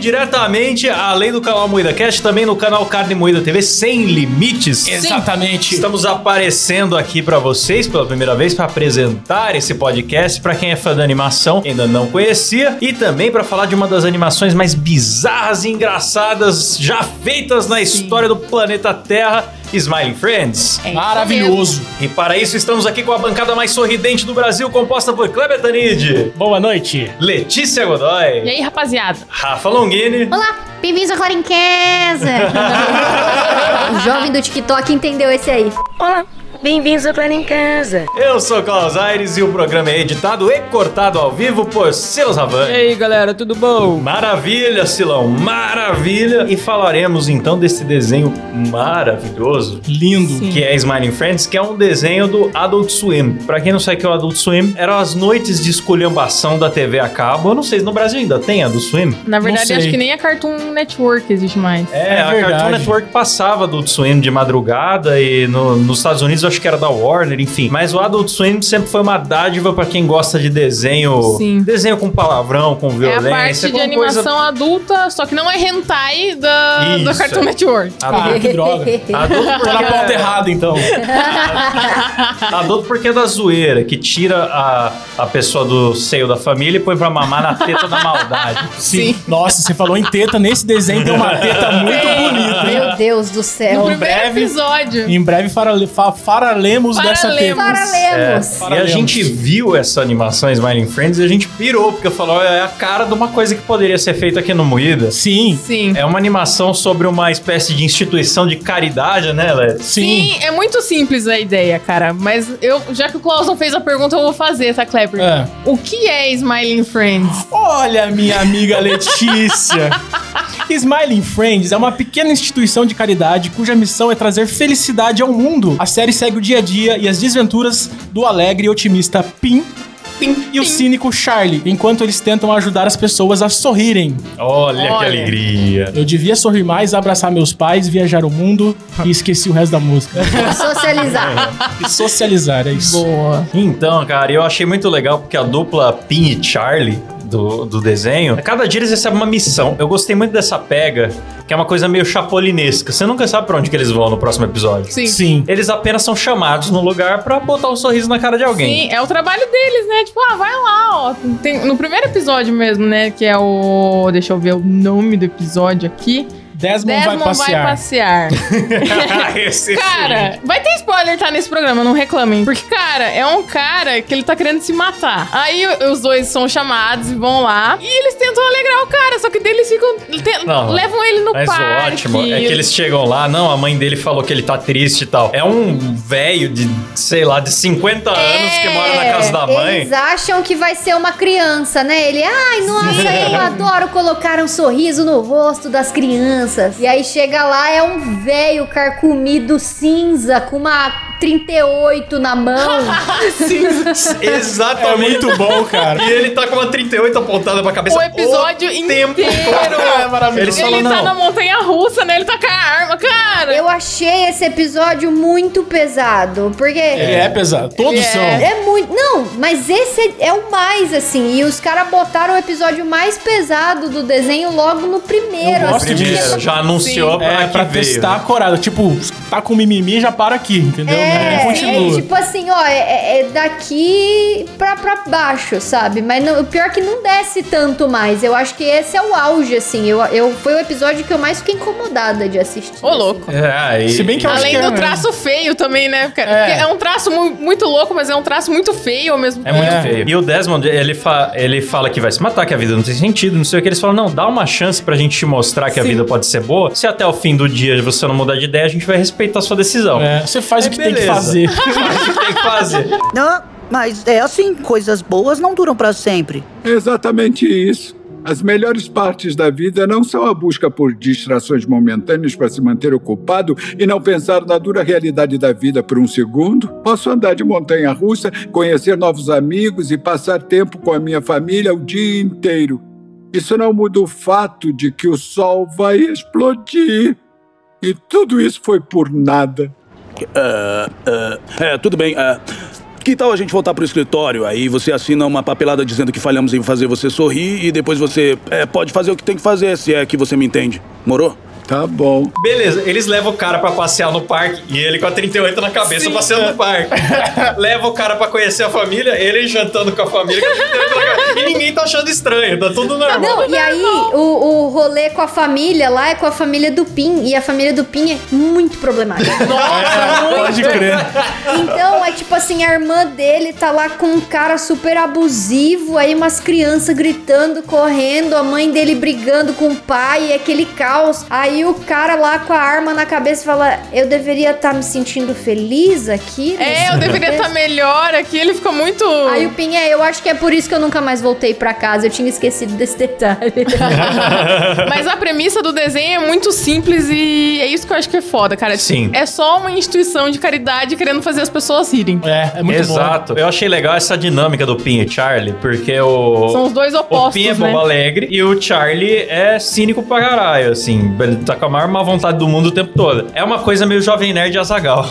Diretamente, além do canal Moída Cast, também no canal Carne Moída TV Sem Limites. Exatamente. Estamos aparecendo aqui pra vocês pela primeira vez pra apresentar esse podcast pra quem é fã da animação, ainda não conhecia, e também pra falar de uma das animações mais bizarras e engraçadas já feitas na história do planeta Terra, Smiling Friends. É Maravilhoso. E para isso estamos aqui com a bancada mais sorridente do Brasil, composta por Kleber Tanid, Boa noite. Letícia E Godoy, aí, rapaziada? Rafa Longini Olá, bem-vindos em Casa. o jovem do TikTok entendeu esse aí. Olá, bem-vindos ao Plano em Casa. Eu sou Klaus Aires e o programa é editado e cortado ao vivo por Silas E Havani. aí, galera, tudo bom? Maravilha, Silão, maravilha! E falaremos então desse desenho maravilhoso Lindo. que é Smiling Friends, que é um desenho do Adult Swim. Pra quem não sabe o que é o Adult Swim, eram as noites de esculhambação da TV a cabo. Eu não sei, no Brasil ainda tem Adult Swim? Na verdade, acho que nem a Cartoon Network existe mais. É, É a verdade. Cartoon Network passava Adult Swim de madrugada e no- nos Estados Unidos eu acho que era da Warner, enfim. Mas o Adult Swim sempre foi uma dádiva pra quem gosta de desenho. Sim. Desenho com palavrão, com É a violência. parte de animação coisa- adulta, só que não é hentai da, Isso, Cartoon é. Network. Ah, que droga. Adulto Tô porque, na pauta errada, então. Adulto porque é da zoeira, que tira a, a pessoa do seio da família e põe pra mamar na teta da maldade. Sim. Nossa, você falou em teta. Nesse desenho tem uma teta muito bonita? Meu Deus do No céu. primeiro breve- episódio. Em breve farale, fa, faralemos dessa Faralemos. teta. Paralemos. E a Paralemos. gente viu essa animação Smiling Friends e a gente pirou, porque falou, é a cara de uma coisa que poderia ser feita aqui no Moída. Sim. Sim. É uma animação sobre uma espécie de instituição de caridade, né, Lé? Sim. Sim, é muito simples a ideia, cara. Mas eu, já que o Klaus não fez a pergunta, eu vou fazer, tá, Kleber? É. O que é Smiling Friends? Olha, minha amiga Letícia. Smiling Friends é uma pequena instituição de caridade cuja missão é trazer felicidade ao mundo. A série segue o dia a dia e as desventuras do alegre e otimista Pim. Pim e o cínico Charlie, enquanto eles tentam ajudar as pessoas a sorrirem. Olha, que Olha. alegria. Eu devia sorrir mais, abraçar meus pais, viajar o mundo e esqueci o resto da música. Socializar. E socializar, é isso. Boa. Então, cara, eu achei muito legal porque a dupla Pin e Charlie do, do desenho, cada dia eles recebem uma missão. Eu gostei muito dessa pega, que é uma coisa meio chapolinesca. Você nunca sabe pra onde que eles vão no próximo episódio. Sim. Sim. Eles apenas são chamados no lugar pra botar um sorriso na cara de alguém. Sim, é o trabalho deles, né? Tipo, ah, vai lá, ó. Tem- no primeiro episódio mesmo, né? Que é o. Deixa eu ver o nome do episódio aqui. Desmond, Desmond vai passear. passear. Esse Cara, vai ter spoiler, tá, nesse programa, não reclamem. Porque, cara, é um cara que ele tá querendo se matar. Aí os dois são chamados e vão lá. E eles tentam alegrar o cara, só que deles ficam. te- Não, levam ele no Mas parque. ótimo, é que eles chegam lá, não, a mãe dele falou que ele tá triste e tal. É um velho de, sei lá, de 50 anos que mora na casa da mãe. Eles acham que vai ser uma criança, né? Ele, ai, nossa, eu adoro colocar um sorriso no rosto das crianças. E aí chega lá, é um velho carcomido cinza com uma 38 na mão. É Exatamente. muito bom, cara. E ele tá com uma 38 apontada pra cabeça. O episódio tempo inteiro. É maravilhoso. Ele tá não. na montanha russa, né? Ele tá com a arma, cara. Eu achei esse episódio muito pesado, porque Ele é pesado. Todos é. são. É muito. Não, mas esse é o mais, assim. E os caras botaram o episódio mais pesado do desenho logo no primeiro. Eu gosto assim, disso. Já anunciou pra É, que pra testar a corada. Tipo, tá com mimimi, já para aqui, entendeu? É, Não continua. é tipo assim, ó, é, é daqui pra, pra baixo, sabe? Mas não- o pior é que não desce tanto mais. Eu acho que esse é o auge, assim. Eu, eu, foi o episódio que eu mais fiquei incomodada de assistir. Ô, louco. É, aí... Se bem que eu acho Além que é do mesmo. traço feio também, né? É. É. um traço mu- muito louco, mas é um traço muito feio ao mesmo É tempo. muito É. feio. E o Desmond, ele, fa ele fala que vai se matar, que a vida não tem sentido, não sei o que. Eles falam, não, dá uma chance pra gente te mostrar que a Sim. vida pode ser boa. Se até o fim do dia você não mudar de ideia, a gente vai respeitar a sua decisão. É, você faz É, o que tem que fazer. Faz o que tem que fazer. Não, mas é assim, coisas boas não duram pra sempre. Exatamente isso. As melhores partes da vida não são a busca por distrações momentâneas para se manter ocupado e não pensar na dura realidade da vida por um segundo. Posso andar de montanha russa, conhecer novos amigos e passar tempo com a minha família o dia inteiro. Isso não muda o fato de que o sol vai explodir. E tudo isso foi por nada. É, tudo bem. é, Que tal a gente voltar pro escritório? Aí você assina uma papelada dizendo que falhamos em fazer você sorrir e depois você é, pode fazer o que tem que fazer, se é que você me entende. Morou? Tá bom. Beleza, eles levam o cara pra passear no parque e ele com a 38 na cabeça passeando no parque. Leva o cara pra conhecer a família, ele jantando com a família com a 38 na cabeça. E ninguém tá achando estranho, tá tudo normal. Não, e aí o, o rolê com a família lá é com a família do Pin. E a família do Pin é muito problemática. Pode crer. Então, é tipo assim, a irmã dele tá lá com um cara super abusivo, aí umas crianças gritando, correndo, a mãe dele brigando com o pai, e aquele caos. Aí o cara lá com a arma na cabeça fala: Eu deveria estar me sentindo feliz aqui? É, nesse eu deveria contexto?" estar melhor aqui. Ele fica muito. Aí o Pin é, eu acho que é por isso que eu nunca mais voltei pra casa. Eu tinha esquecido desse detalhe. Mas a premissa do desenho é muito simples e é isso que eu acho que é foda, cara. Sim. É só uma instituição de caridade querendo fazer as pessoas rirem. É, é muito Exato. Eu achei legal essa dinâmica do Pin e Charlie, porque o. São os dois O opostos, Pin é né? bobo alegre e o Charlie é cínico pra caralho, assim. Ele tá com a maior má vontade do mundo o tempo todo. É uma coisa meio jovem nerd Azagal.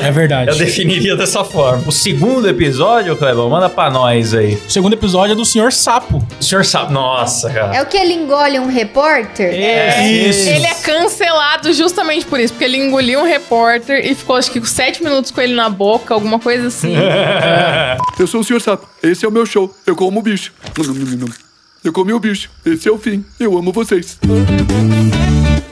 É verdade. Eu definiria dessa forma. O segundo episódio, Clebão, manda pra nós aí. O segundo episódio é do Senhor Sapo. O senhor sabe. Nossa, cara. é o que ele engole um repórter? É, Isso. Ele é cancelado justamente por isso, porque ele engoliu um repórter e ficou acho que com sete minutos com ele na boca, alguma coisa assim. Eu sou o Sr. Sapo. Esse é o meu show. Eu como bicho. Eu comi o bicho. Esse é o fim. Eu amo vocês.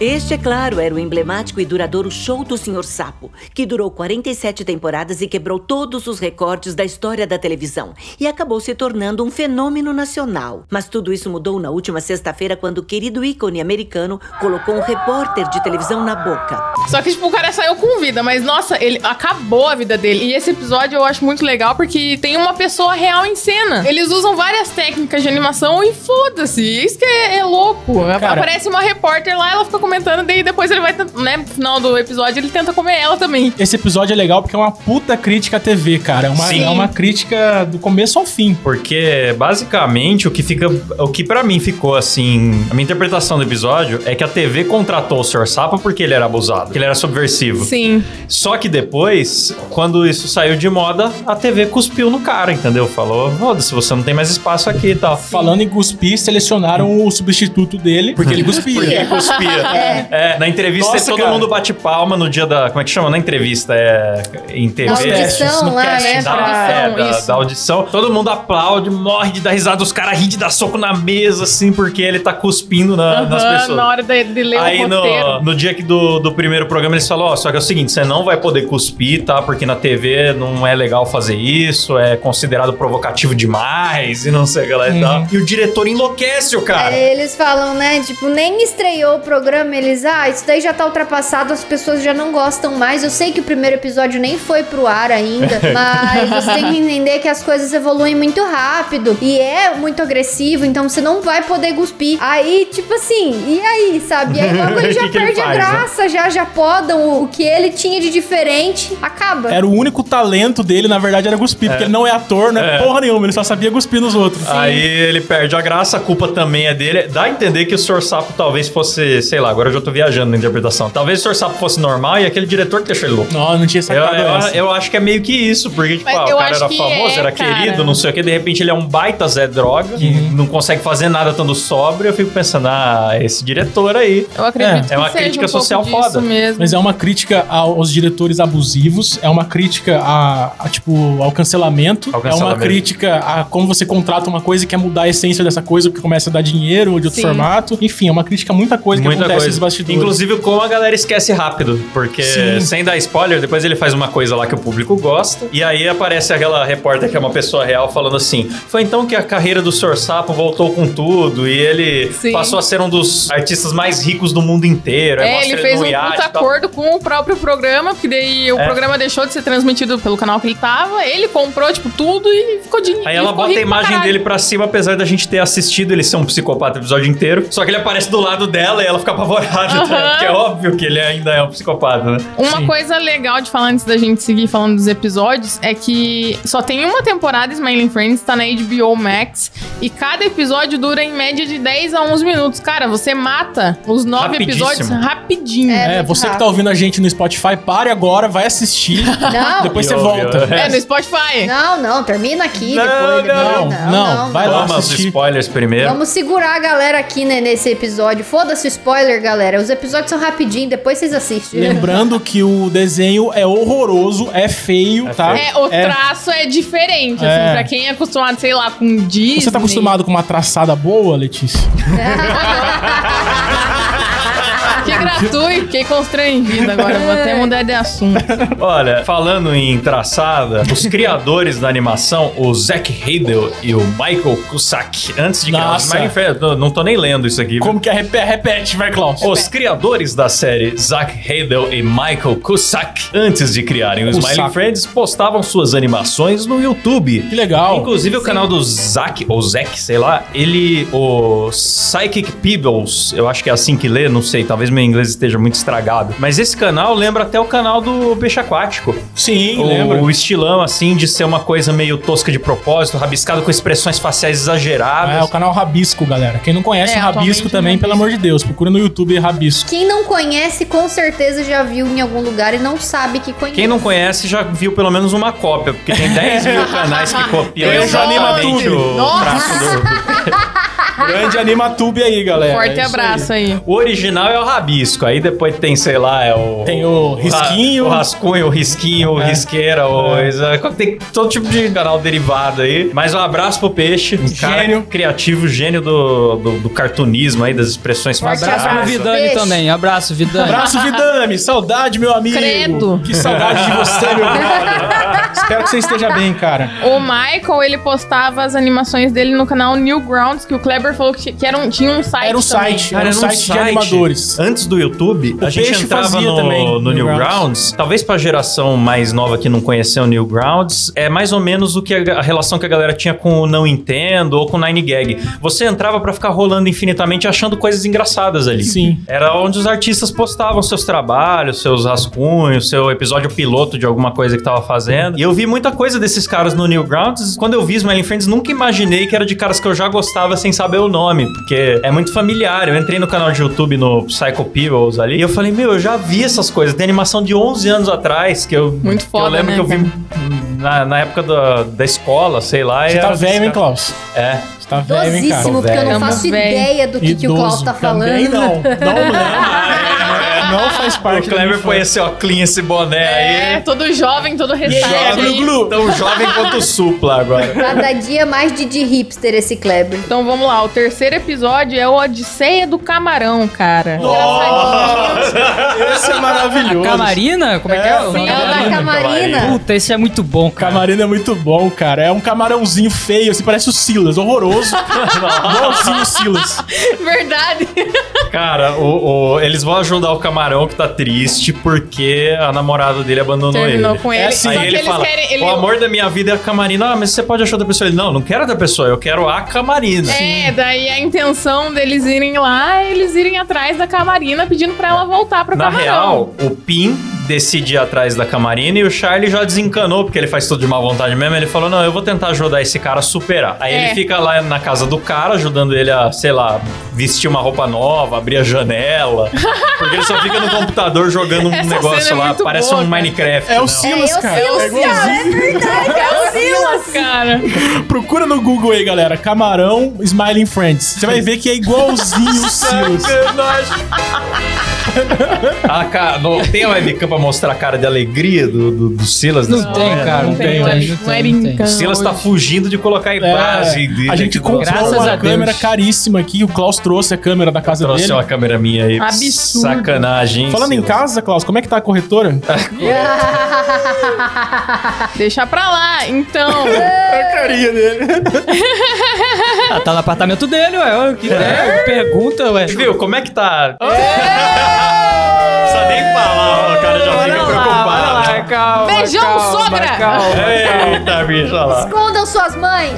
Este, é claro, era o emblemático e duradouro show do Sr. Sapo, que durou 47 temporadas e quebrou todos os recordes da história da televisão e acabou se tornando um fenômeno nacional. Mas tudo isso mudou na última sexta-feira quando o querido ícone americano colocou um repórter de televisão na boca. Só que, tipo, o cara saiu com vida, mas nossa, ele acabou a vida dele. E esse episódio eu acho muito legal porque tem uma pessoa real em cena. Eles usam várias técnicas de animação e foda-se. Isso que é, é louco. Cara- Aparece uma repórter lá, ela fica comentando, daí depois ele vai, né, no final do episódio, ele tenta comer ela também. Esse episódio é legal porque é uma puta crítica à TV, cara. É uma, Sim. é uma crítica do começo ao fim. Porque basicamente o que fica. O que pra mim ficou assim. A minha interpretação do episódio é que a TV contratou o Sr. Sapo porque ele era abusado, que ele era subversivo. Sim. Só que depois, quando isso saiu de moda, a TV cuspiu no cara, entendeu? Falou: foda-se, você não tem mais espaço aqui e tal. Falando em cuspir, selecionaram o substituto dele, porque ele cuspia. Porque ele cuspia. É, na entrevista Nossa, todo cara. mundo bate palma no dia da. Como é que chama? Na entrevista? É. Em TV. Na testes, audição no lá, casting, né? Da, pra- é, da, isso. da audição. Todo mundo aplaude, morre de dar risada, os caras riem de dar soco na mesa, assim, porque ele tá cuspindo na- nas Aham, pessoas. na hora de, de ler Aí o no, roteiro. no dia que do, do primeiro programa eles falam, ó, só que é o seguinte, você não vai poder cuspir, tá? Porque na TV não é legal fazer isso, é considerado provocativo demais e não sei o que lá e tal. E o diretor enlouquece o cara. Aí eles falam, né? Tipo, nem estreou o programa, eles, ah, isso daí já tá ultrapassado, as pessoas já não gostam mais. Eu sei que o primeiro episódio nem foi pro ar ainda, mas você tem que entender que as coisas evoluem muito rápido e é muito agressivo, então você não vai poder cuspir. Aí, tipo assim, e aí, sabe? E aí logo ele já Que que ele perde a faz, né? graça, já já podam o, o que ele tinha de diferente, acaba. Era o único talento dele, na verdade, era cuspir, porque ele não é ator, não é, É. porra nenhuma, ele só sabia cuspir nos outros. Aí ele perde a graça, a culpa também é dele. Dá a entender que o Sr. Sapo talvez fosse, sei lá, agora eu já tô viajando na interpretação. Talvez o Sr. Sapo fosse normal e aquele diretor que deixou ele louco. Não, não tinha Eu, sacado eu, essa. eu acho que é meio que isso, porque, tipo, Mas ah, eu o cara era que famoso, é, era cara. querido, não sei o que, de repente ele é um baita Zé Droga, que Uhum. não consegue fazer nada estando sóbrio. Eu fico pensando, ah, esse diretor aí. Eu acredito É uma que seja crítica um pouco social disso foda. mesmo. Mas é uma crítica aos diretores abusivos, é uma crítica a, a, tipo, ao cancelamento, Ao é uma cancelamento. crítica a como você contrata uma coisa e quer mudar a essência dessa coisa porque começa a dar dinheiro ou de outro Sim. formato. Enfim, é uma crítica a muita coisa que Muita acontece coisa. bastidores. Inclusive, como a galera esquece rápido. Porque, Sim. sem dar spoiler, depois ele faz uma coisa lá que o público gosta. E aí aparece aquela repórter que é uma pessoa real falando assim: Foi então que a carreira do Sr. Sapo voltou com tudo. E ele Sim. passou a ser um dos artistas mais ricos do mundo inteiro. É, mostra ele fez um iate acordo com o próprio programa, porque daí o É. programa deixou de ser transmitido pelo canal que ele tava, ele comprou, tipo, tudo e ficou de Aí ela bota a pra imagem dele pra cima, apesar da gente ter assistido ele ser um psicopata o episódio inteiro. Só que ele aparece do lado dela e ela fica Aham. porque é óbvio que ele ainda é um psicopata, né? Uma Sim. coisa legal de falar antes da gente seguir falando dos episódios é que só tem uma temporada Smiling Friends, tá na HBO Max, e cada episódio dura em média de 10 a 11 minutos. Cara, você mata os nove episódios rapidinho. É, É, você que tá rápido. ouvindo a gente no Spotify, pare agora, vai assistir. Não. Depois você volta. eu- É, no Spotify. Não, não, termina aqui Não, depois. não, depois. não, vai lá. Toma os assistir. spoilers primeiro. Vamos segurar a galera aqui né, nesse episódio. Foda-se o spoiler, galera. Os episódios são rapidinho, depois vocês assistem. Lembrando que o desenho é horroroso, é feio, tá? É, o traço é diferente, É. assim, pra quem é acostumado, sei lá, com Disney. Você tá acostumado com uma traçada boa, Letícia? Que gratuito, fiquei constrangido agora, vou até mudar de assunto. Olha, falando em traçada, os criadores da animação, o Zack Heidel e o Michael Cusack, antes de criar Nossa. Smiling Friends, não- não tô nem lendo isso aqui. Como que é? Repete, repete vai, Klaus. Os criadores da série, Zack Heidel e Michael Cusack, antes de criarem o Cusack. Smiling Friends, postavam suas animações no YouTube. Que legal. Inclusive o canal do Zack, ou Zack, sei lá, ele, o Psychic Peebles, eu acho que é assim que lê, não sei, talvez meu inglês esteja muito estragado. Mas esse canal lembra até o canal do Peixe Aquático. Sim, O, lembra. o estilão, assim, de ser uma coisa meio tosca de propósito, rabiscado com expressões faciais exageradas. É, o canal Rabisco, galera. Quem não conhece É, o Rabisco também, pelo amor de Deus, procura no YouTube Rabisco. Quem não conhece, com certeza já viu em algum lugar e não sabe que conhece. Quem não conhece já viu pelo menos uma cópia, porque tem 10 mil canais que copiam Eu exatamente amo. o Nossa. traço do... Grande Animatube aí, galera. Forte É abraço aí. O original é o rabisco, aí depois tem, sei lá, é o... Tem o risquinho. O, rascunho, o risquinho, o É. risqueira, o... Tem todo tipo de canal derivado aí. Mas um abraço pro Peixe, um cara Gênio. criativo, gênio do, do, do cartunismo aí, das expressões Um abraço pro faciais. Vidani Peixe. também. Abraço, Vidani. Abraço, Vidame. Saudade, meu amigo. Credo. Que saudade de você, meu brother. Espero que você esteja bem, cara. O Michael, ele postava as animações dele no canal Newgrounds, que o Kleber falou que, que era um, tinha um site Era um também. site, Cara, era um era um site de animadores. Antes do YouTube, O a gente Peixe entrava fazia no, também, no Newgrounds. Newgrounds. Talvez pra geração mais nova que não conheceu o Newgrounds, é mais ou menos o que a, a relação que a galera tinha com o Não Entendo ou com o Nine Gag. Você entrava pra ficar rolando infinitamente achando coisas engraçadas ali. Sim. Era onde os artistas postavam seus trabalhos, seus rascunhos, seu episódio piloto de alguma coisa que tava fazendo. E eu vi muita coisa desses caras no Newgrounds. Quando eu vi Smiling Friends, nunca imaginei que era de caras que eu já gostava sem saber o nome, porque é muito familiar. Eu entrei no canal de YouTube no Psycho Peebles ali e eu falei, meu, eu já vi essas coisas. Tem animação de 11 anos atrás que eu, Muito que foda, eu lembro né, que eu vi na, na época da, da escola, sei lá. e Você tá velho, hein, Klaus? É. Você tá velho, hein, cara? Dosíssimo, porque eu não faço ideia do que, que o Klaus tá falando. Também não. Não lembro. Não faz parte O Kleber põe infância. esse óculos, esse boné É, aí. todo jovem, todo restart Jovem, tão jovem quanto o Supla agora. Cada dia mais de, de hipster esse Kleber. Então vamos lá, o terceiro episódio é o Odisseia do Camarão, cara. Engraçadinho. Esse é maravilhoso. Camarina? Como é, que é? o nome? É o da Camarina. Puta, esse é muito bom, cara. Camarina é muito bom, cara. É um camarãozinho feio, assim, parece o Silas, horroroso. Igualzinho o Silas. Verdade. Cara, o, o- eles vão ajudar o camarão que tá triste porque a namorada dele abandonou Terminou ele. com ele. É assim. Aí ele eles fala: querem. Ele... O amor da minha vida é a Camarina. Ah, mas você pode achar outra pessoa. Ele, não, não quero outra pessoa, eu quero a Camarina. É, daí a intenção deles irem lá é eles irem atrás da Camarina pedindo pra ela voltar pro Na Camarão. real, o Pin decide ir atrás da Camarina e o Charlie já desencanou, porque ele faz tudo de má vontade mesmo. Ele falou: Não, eu vou tentar ajudar esse cara a superar. Aí É. ele fica lá na casa do cara, ajudando ele a, sei lá, vestir uma roupa nova, abrir a janela. Porque ele só fica no computador jogando um Essa negócio é lá, parece boa, um cara. Minecraft. É o né? Silas, É o cara. Silas, é igualzinho. cara, é verdade, é o Silas. Cara, Procura no Google aí, galera. Camarão Smiling Friends. Você vai ver que é igualzinho o Silas. Ah, cara, não, tem a webcam pra mostrar a cara de alegria do, do, do Silas? Não nessa tem, hora? cara. não Não tem, tem, não não não é tem, não tem. brincando. O Silas tá hoje. fugindo de colocar em base. É, a gente comprou Graças a uma Deus. câmera caríssima aqui. O Klaus trouxe a câmera da casa Trouxe dele. uma câmera minha aí. Absurdo. Sacanagem. hein, Falando em Silas? casa, Klaus, como é que tá a corretora? Deixa pra lá. Então, a carinha dele. Ah, tá no apartamento dele, ué. O que é? Pergunta, ué. Viu, como é que tá? Falar, cara já fica calma. Beijão, calma, sogra! Calma. Eita, bicho, olha lá. Escondam suas mães.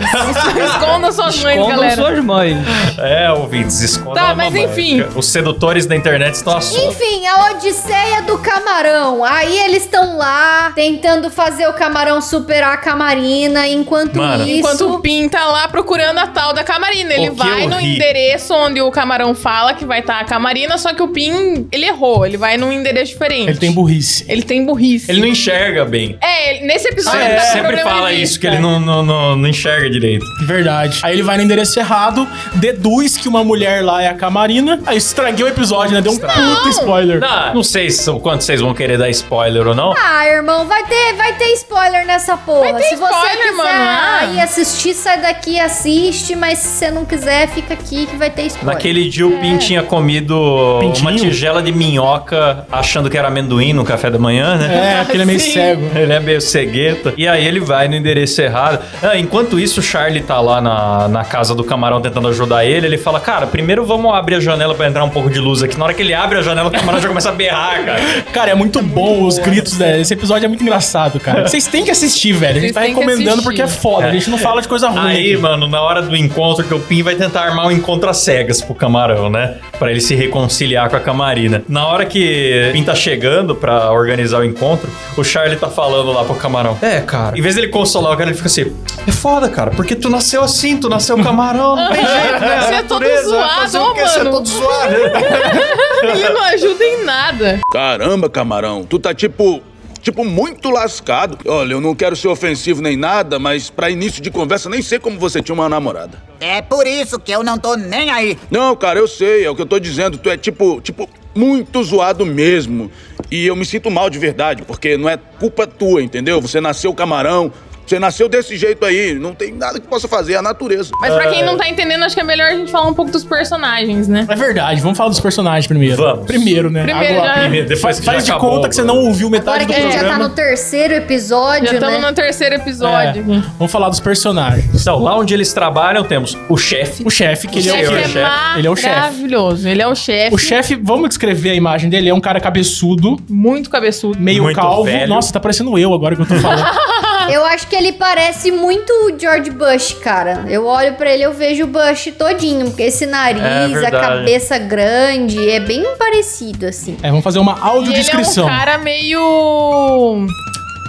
Escondam suas mães, Escondam galera. suas mães. É, ouvintes, escondam Tá, a mas mamãe. enfim. Os sedutores da internet estão assuntos. Enfim, a Odisseia do Camarão. Aí eles estão lá tentando fazer o camarão superar a camarina. Enquanto Mano. isso. Enquanto o Pin tá lá procurando a tal da Camarina. Ele vai no ri. endereço onde o Camarão fala que vai estar a Camarina, só que o Pin, ele errou. Ele vai num endereço diferente. Ele tem burrice. Ele tem burrice. Ele não enxerga bem. É, ele- nesse episódio Ah, ele é, tá com sempre fala de isso, que ele não, não, não, não enxerga direito. Verdade. Aí ele vai no endereço errado, deduz que uma mulher lá é a Camarina. Aí estraguei o episódio, né? Deu um puta spoiler. Não, não sei se, o quanto vocês vão querer dar spoiler ou não. Ah, irmão, vai ter, vai ter spoiler nessa porra. Vai ter se você spoiler, quiser mano, ah. ir assistir, sai daqui e assiste. Mas se você não quiser, fica aqui que vai ter spoiler. Naquele dia o Pin tinha comido Pintinho? uma tigela de minhoca achando que era amendoim no café da manhã, né? É, porque ele é meio Sim. cego. Ele é meio cegueta. E aí ele vai no endereço errado. Ah, enquanto isso, o Charlie tá lá na, na casa do camarão tentando ajudar ele. Ele fala, cara, primeiro vamos abrir a janela pra entrar um pouco de luz aqui. Na hora que ele abre a janela, o camarão já começa a berrar, cara. Cara, é muito bom os gritos dele. Esse episódio é muito engraçado, cara. Vocês têm que assistir, velho. A gente tá recomendando porque é foda. A gente não fala de coisa ruim. Aí, aqui. mano, na hora do encontro, que o Pin vai tentar armar um encontro às cegas pro camarão, né? Pra ele se reconciliar com a camarina. Na hora que o Pin tá chegando pra organizar o encontro, o Charlie tá falando lá pro camarão. É, cara. Em vez dele consolar o cara, ele fica assim: É foda, cara, porque tu nasceu assim, tu nasceu camarão, não tem jeito, né? Você é todo natureza zoado, fazer o quê? Você é mano. todo zoado. Ele não ajuda em nada. Caramba, camarão, tu tá tipo. Tipo, muito lascado. Olha, eu não quero ser ofensivo nem nada, mas pra início de conversa, nem sei como você tinha uma namorada. É por isso que eu não tô nem aí. Não, cara, eu sei, é o que eu tô dizendo. Tu é tipo, tipo, muito zoado mesmo. E eu me sinto mal de verdade, porque não é culpa tua, entendeu? Você nasceu camarão, você nasceu desse jeito aí, não tem nada que possa fazer, é a natureza. Mas pra quem não tá entendendo, acho que é melhor a gente falar um pouco dos personagens, né? É verdade, vamos falar dos personagens primeiro. Vamos. Primeiro, né? Primeiro, Agora, já. Primeiro, depois que faz já de acabou, conta que você não ouviu metade Agora do que a gente já tá no terceiro episódio, Já estamos né? no terceiro episódio. É, vamos falar dos personagens. Então, lá onde eles trabalham, temos o chefe. O chefe, que O ele é o é chefe. Ele é o chefe. maravilhoso. Ele é o chefe. O chefe, vamos descrever a imagem dele, é um cara cabeçudo, Muito cabeçudo. meio Muito calvo. velho. Nossa, tá parecendo eu agora que eu tô falando. Eu acho que ele parece muito o George Bush, cara. Eu olho pra ele, eu vejo o Bush todinho, porque esse É nariz, a verdade. cabeça grande, é bem parecido, assim. é, vamos fazer uma E ele é um audiodescrição. cara meio.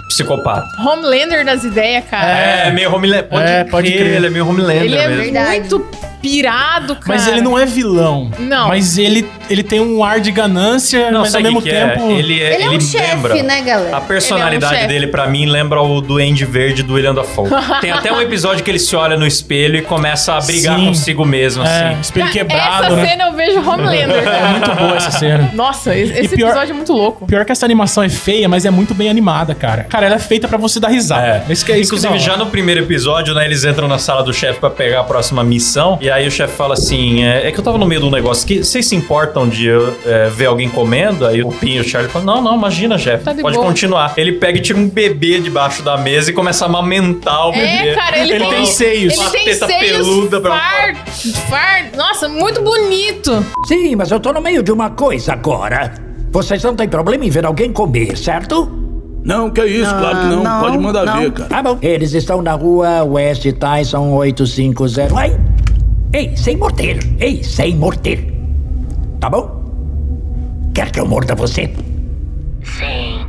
Psicopata. Homelander das ideias, cara. É, meio Homelander. Pode, É, pode crer, crer. ele é meio Homelander Ele é mesmo. Verdade. muito pirado, cara. Mas ele não é vilão. Não. Mas ele, ele tem um ar de ganância, Não, mas ao mesmo é? tempo. Ele, é, Ele é um lembra. chefe, né, galera? A personalidade Ele é um dele, pra mim, lembra o Duende Verde do William Dafoe. Tem até um episódio que ele se olha no espelho e começa a brigar Sim. consigo mesmo, É, assim. espelho Essa quebrado, né? cena eu vejo Homelander, É cara. muito boa essa cena. Nossa, esse esse pior- episódio é muito louco. Pior que essa animação é feia, mas é muito bem animada, cara. Cara, ela é feita pra você dar risada. É. Isso que é isso Inclusive, é já no primeiro episódio, né, eles entram na sala do chefe pra pegar a próxima missão. E aí o chefe fala assim: é, é que eu tava no meio de um negócio que vocês se importam de é, ver alguém comendo? Aí o Pinho e o Charlie falam: Não, não, imagina, chefe. Tá de pode boa." continuar. Ele pega e tira um bebê debaixo da mesa e começa a amamentar o bebê. É, cara, ele, Ele tem seios. Ele Uma tem teta seios peluda pra- far, far, Nossa, muito bonito. Sim, mas eu tô no meio de uma coisa agora. Vocês não têm problema em ver alguém comer, certo? Não, que é isso, claro que não. não, Pode mandar não. ver, cara. Tá bom. Eles estão na rua West Tyson 850. Ai! Ei, sem morder! Ei, sem morder! Tá bom? Quer que eu morda você? Sim.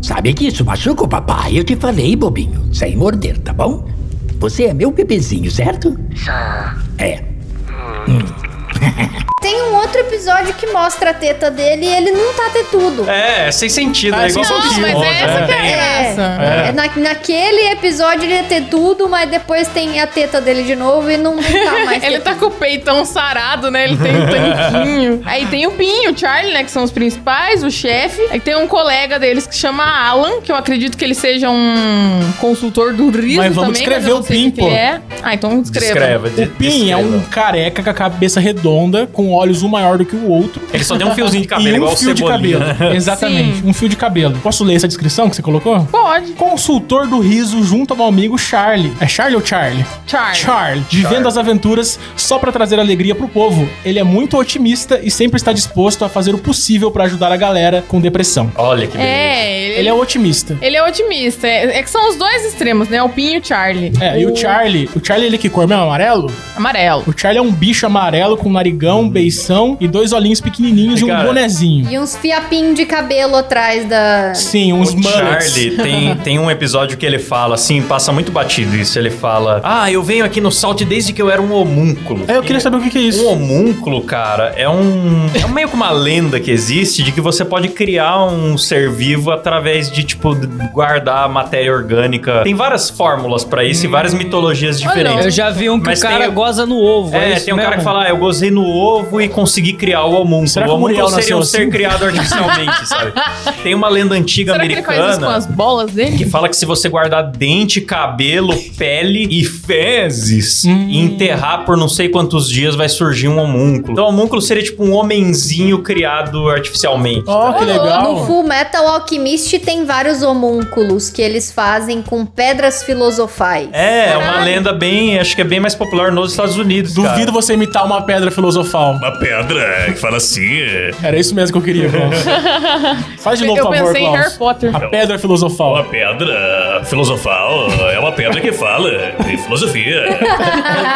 Sabe que isso machuca o papai? Eu te falei, bobinho. Sem morder, tá bom? Você é meu bebezinho, certo? É. Tem um outro episódio que mostra a teta dele e ele não tá tetudo. É, é sem sentido. Ah, é igual. Mas é essa né? que é É, graça. é, na- naquele episódio ele ia ter tudo, mas depois tem a teta dele de novo e não, não tá mais. Ele tá com o peitão sarado, né? Ele tem um tanquinho. Aí tem o Pinho, o Charlie, né? Que são os principais, o chefe. Aí tem um colega deles que chama Alan, que eu acredito que ele seja um consultor do riso Mas vamos também. não o sei Pin, o ele pô. é. Ah, então descreva. Descreva. de- O Pin é um careca com a cabeça redonda, com olhos um maior do que o outro. Ele só tem um fiozinho de cabelo, e um igual o fio de cabelo. Exatamente, um fio de cabelo. Posso ler essa descrição que você colocou? Pode. Consultor do riso junto ao amigo Charlie. É Charlie ou Charlie? Charlie. Charlie, vivendo as aventuras só pra trazer alegria pro povo. Ele é muito otimista e sempre está disposto a fazer o possível pra ajudar a galera com depressão. Olha que beleza. É, ele, Ele é otimista. ele é otimista. É, é que são os dois extremos, né? O Pinho e o Charlie. É, e o Charlie, o Charlie ele que cor mesmo? Amarelo? Amarelo. O Charlie é um bicho amarelo com narigão, beição e dois olhinhos pequenininhos e um Cara, bonezinho. E uns fiapinhos de cabelo atrás da. Sim, uns O mullets. Charlie tem, tem um episódio que ele fala assim, passa muito batido isso. Ele fala: Ah, eu venho aqui no Salt desde que eu era um homúnculo. É, eu queria saber o que, que é isso. Um homúnculo, cara, é um. É meio que uma lenda que existe de que você pode criar um ser vivo através de, tipo, guardar matéria orgânica. Tem várias fórmulas pra isso e várias mitologias diferentes. Eu já vi um que Mas o cara tem- goza no ovo. É, isso tem um cara mesmo? que fala, ah, eu gozei no ovo e consegui criar o homúnculo. Será que o homúnculo seria um nasceu ser assim? criado artificialmente, sabe? Tem uma lenda antiga Será que ele faz isso com americana as bolas dele? que fala que se você guardar dente, cabelo, pele e fezes e enterrar por não sei quantos dias vai surgir um homúnculo. Então, o homúnculo seria tipo um homenzinho criado artificialmente. Ó, que legal. No Full Metal Alchemist tem vários homúnculos que eles fazem com pedras filosofais. É, é uma lenda bem, acho que é bem mais popular nos Estados Unidos, cara. Duvido você imitar uma pedra filosofal. Uma pedra que fala assim. Era isso mesmo que eu queria, Klaus. Faz de novo, eu por favor, pensei em. Harry Potter. A pedra filosofal. pedra filosofal é uma pedra que fala de filosofia.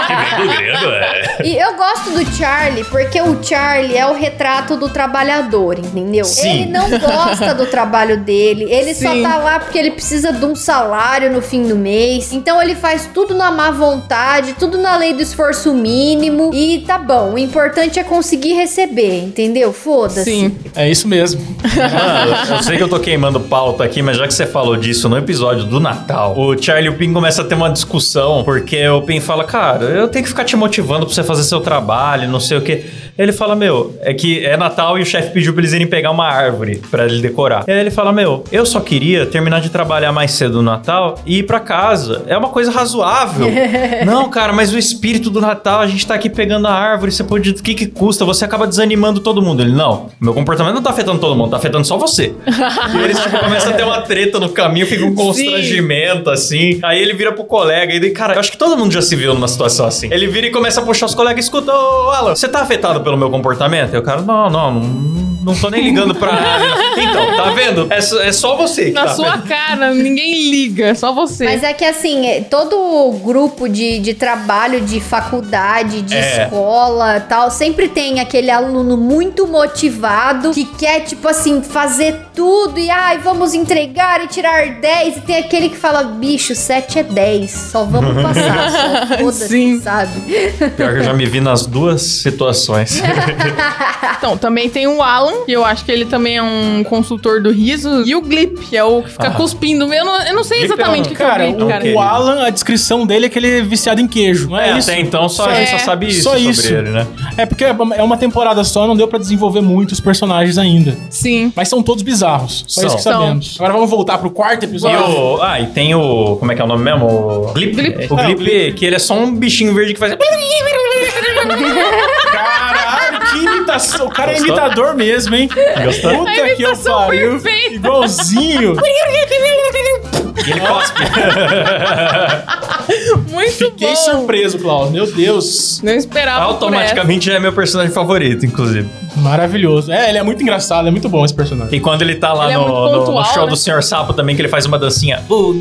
que vem do grego, é. E eu gosto do Charlie porque o Charlie é o retrato do trabalhador, entendeu? Sim. Ele não gosta do trabalho dele, ele só Sim. tá lá porque ele precisa de um salário no fim do mês. Então ele faz tudo na má vontade, tudo na lei do esforço mínimo e tá bom. O importante é conseguir receber, entendeu? Foda-se. Sim. É isso mesmo. Mano, eu sei que eu tô queimando pauta aqui, mas já que você falou disso no episódio do Natal, o Charlie e o Pin começa a ter uma discussão, porque o Pin fala, cara, eu tenho que ficar te motivando pra você fazer seu trabalho, não sei o quê. Ele fala, meu, é que é Natal e o chefe pediu pra eles irem pegar uma árvore pra ele decorar. E aí ele fala, meu, eu só queria terminar de trabalhar mais cedo no Natal e ir pra casa. É uma coisa razoável. não, cara, mas o espírito do Natal, a gente tá aqui pegando a árvore, você pode. O que que custa? Você acaba desanimando todo mundo. Ele, não, meu comportamento não tá afetando todo mundo, tá afetando só você. e eles, tipo, começam a ter uma treta no caminho, fica um constrangimento, assim. Aí ele vira pro colega e daí, cara, eu acho que todo mundo já se viu numa situação assim. Ele vira e começa a puxar os colegas, escuta, ô Alan, você tá afetado pelo meu comportamento? E o cara, não, não, não, não tô nem ligando pra. Então, tá vendo? É, só- é só você que Na tá sua vendo. cara, ninguém liga, é só você. Mas é que assim, é- todo grupo de, de trabalho, de faculdade, de É. escola tal, sempre tem aquele aluno muito motivado que quer, tipo assim, fazer tudo e ai, vamos entregar e tirar 10. E tem aquele que fala, bicho, 7 é 10, só vamos passar, só foda-se, sabe? Pior que eu já me vi nas duas situações. Então, também tem o Alan, que eu acho que ele também é um consultor do riso. E o Glip, que é o que fica Ah. cuspindo. Eu não, eu não sei Glip é exatamente um- o que, que é o Cara, Glip, o, cara. o Alan, a descrição dele é que ele é viciado em queijo, não é, É, isso? até então só, a gente só É. sabe isso Só sobre isso. ele, né? É porque é uma temporada só, não deu pra desenvolver muitos personagens ainda. Sim. Mas são todos bizarros. Só São. isso que São. sabemos. Agora vamos voltar pro quarto E episódio. o. Ah, e tem o. Como é que é o nome mesmo? O Glip. Glip. O É, o Glip, que ele é só um bichinho verde que faz. imitação. O cara é Gostou? imitador mesmo, hein? Gostou? Puta A que eu imitação pariu. perfeita. Igualzinho. E ele cospe. Muito Fiquei bom. surpreso, Klaus. Meu Deus. Não esperava Automaticamente já é meu personagem favorito, inclusive. Maravilhoso. É, ele é muito engraçado, é muito bom esse personagem. E quando ele tá lá Ele é no, muito no- no pontual, show né? do Sr. Sapo também, que ele faz uma dancinha. Uh.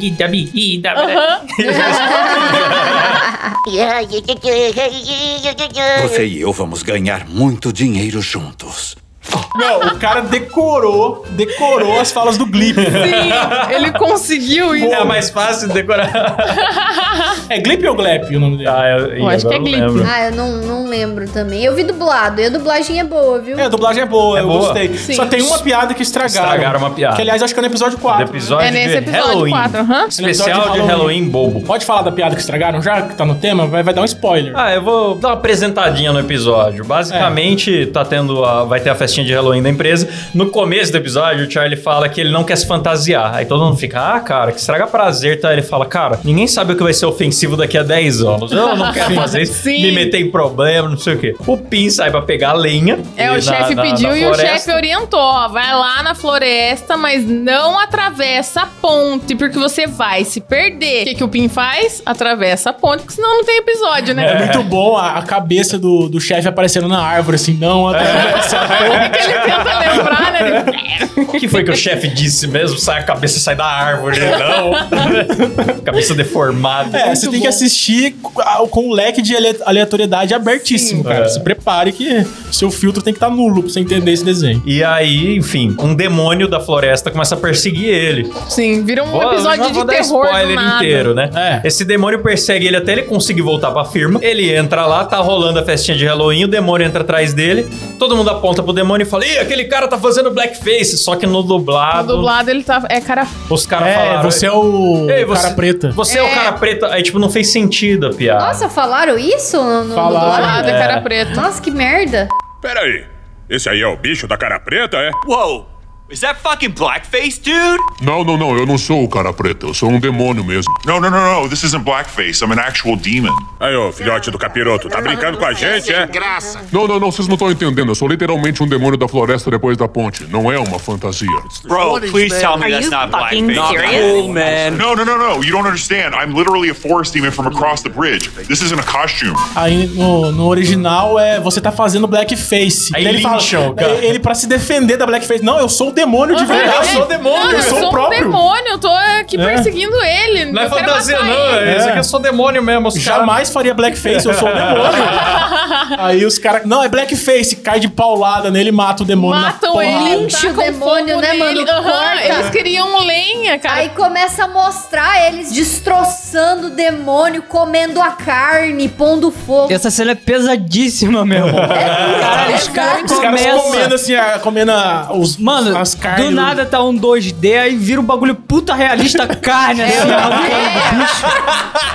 Aham. Você e eu vamos ganhar muito dinheiro juntos. Não, o cara decorou, decorou as falas do Glip. Sim, ele conseguiu isso. É mais fácil de decorar. É Glip ou Glep o nome dele? Ah, eu, Eu acho que é Glip. lembro. Ah, eu não, não lembro também. Eu vi dublado e a dublagem é boa, viu? É, a dublagem é boa, É eu boa? gostei. Sim. Só tem uma piada que estragaram. Estragaram uma piada. Que, aliás, acho que é no episódio 4. Do episódio É nesse episódio Halloween. 4, aham. Especial de Halloween bobo. Pode falar da piada que estragaram já, que tá no tema? Vai, vai dar um spoiler. Ah, eu vou dar uma apresentadinha no episódio. Basicamente, tá tendo a, vai ter a festinha festinha de Halloween da empresa. No começo do episódio, o Charlie fala que ele não quer se fantasiar. Aí todo mundo fica, ah, cara, que estraga prazer, tá? Ele fala, cara, ninguém sabe o que vai ser ofensivo daqui a 10 anos. Eu não quero fazer isso, Sim. me meter em problema, não sei o quê. O Pin sai pra pegar lenha. É, na- o chefe na- pediu na e o chefe orientou, ó, vai lá na floresta, mas não atravessa a ponte, porque você vai se perder. O que, que o Pin faz? Atravessa a ponte, porque senão não tem episódio, né? É muito bom a, a cabeça do, do chefe aparecendo na árvore, assim, não, atravessa a porra. Que ele tenta lembrar, né? Ele- O que foi que o chefe disse mesmo? Sai a cabeça, sai da árvore, não. cabeça deformada. É, você tem que assistir com o leque de ale- aleatoriedade abertíssimo, cara. É. Se prepare que seu filtro tem que estar nulo pra você entender esse desenho. E aí, enfim, um demônio da floresta começa a perseguir ele. Sim, vira um Vou- episódio de vou dar terror do spoiler nada. inteiro, né? É. Esse demônio persegue ele até ele conseguir voltar pra firma. Ele entra lá, tá rolando a festinha de Halloween, o demônio entra atrás dele. Todo mundo aponta pro demônio e fala: Ih, aquele cara tá fazendo blackface. Só que no No dublado, dublado ele tá. É cara. os caras É, falaram. você é o Ei, você- cara preta. Você é. o É. cara preto. Aí, tipo, não fez sentido a piada. Nossa, falaram isso no, no Falaram. dublado? Dublado é cara preta. Nossa, que merda. Pera aí. Esse aí é o bicho da cara preta, é? Whoa, is that fucking blackface, dude? Não, não, não, eu não sou o cara preto, eu sou um demônio mesmo. No, no, no, no. This isn't blackface. I'm an actual demon. Aí, ô, filhote do capiroto, tá brincando com a gente, é? Não, não, não, vocês não estão entendendo, eu sou literalmente um demônio da floresta depois da ponte, não é uma fantasia. Bro, please tell me that's not blackface. Not cool, man. No, no, no, no. You don't understand. I'm literally a forest demon from across the bridge. This isn't a costume. Aí no, no original é você tá fazendo blackface. Aí Daí ele cara. ele, ele pra se defender da blackface. Não, eu sou o demônio de verdade. eu sou o demônio, Não, eu eu sou sou o um próprio. demônio, eu tô aqui É. perseguindo ele. Não é fantasia, não. ele. É. Isso É. aqui eu sou demônio mesmo. Os Jamais faria blackface, eu sou o demônio. Aí os caras, não, é blackface, cai de paulada nele e mata o demônio. Matam ele, Lincha o tacam demônio, né, nele. mano? Corta. Eles queriam lenha, cara. Aí começa a mostrar eles destroçando o demônio, comendo a carne, pondo fogo. Essa cena é pesadíssima, meu. Caralho, os caras Os caras começam... comendo assim, a- comendo a- os, Mano, as carnes. do nada tá um 2D, aí vira um bagulho puta realista, carne, assim, ó, bicho.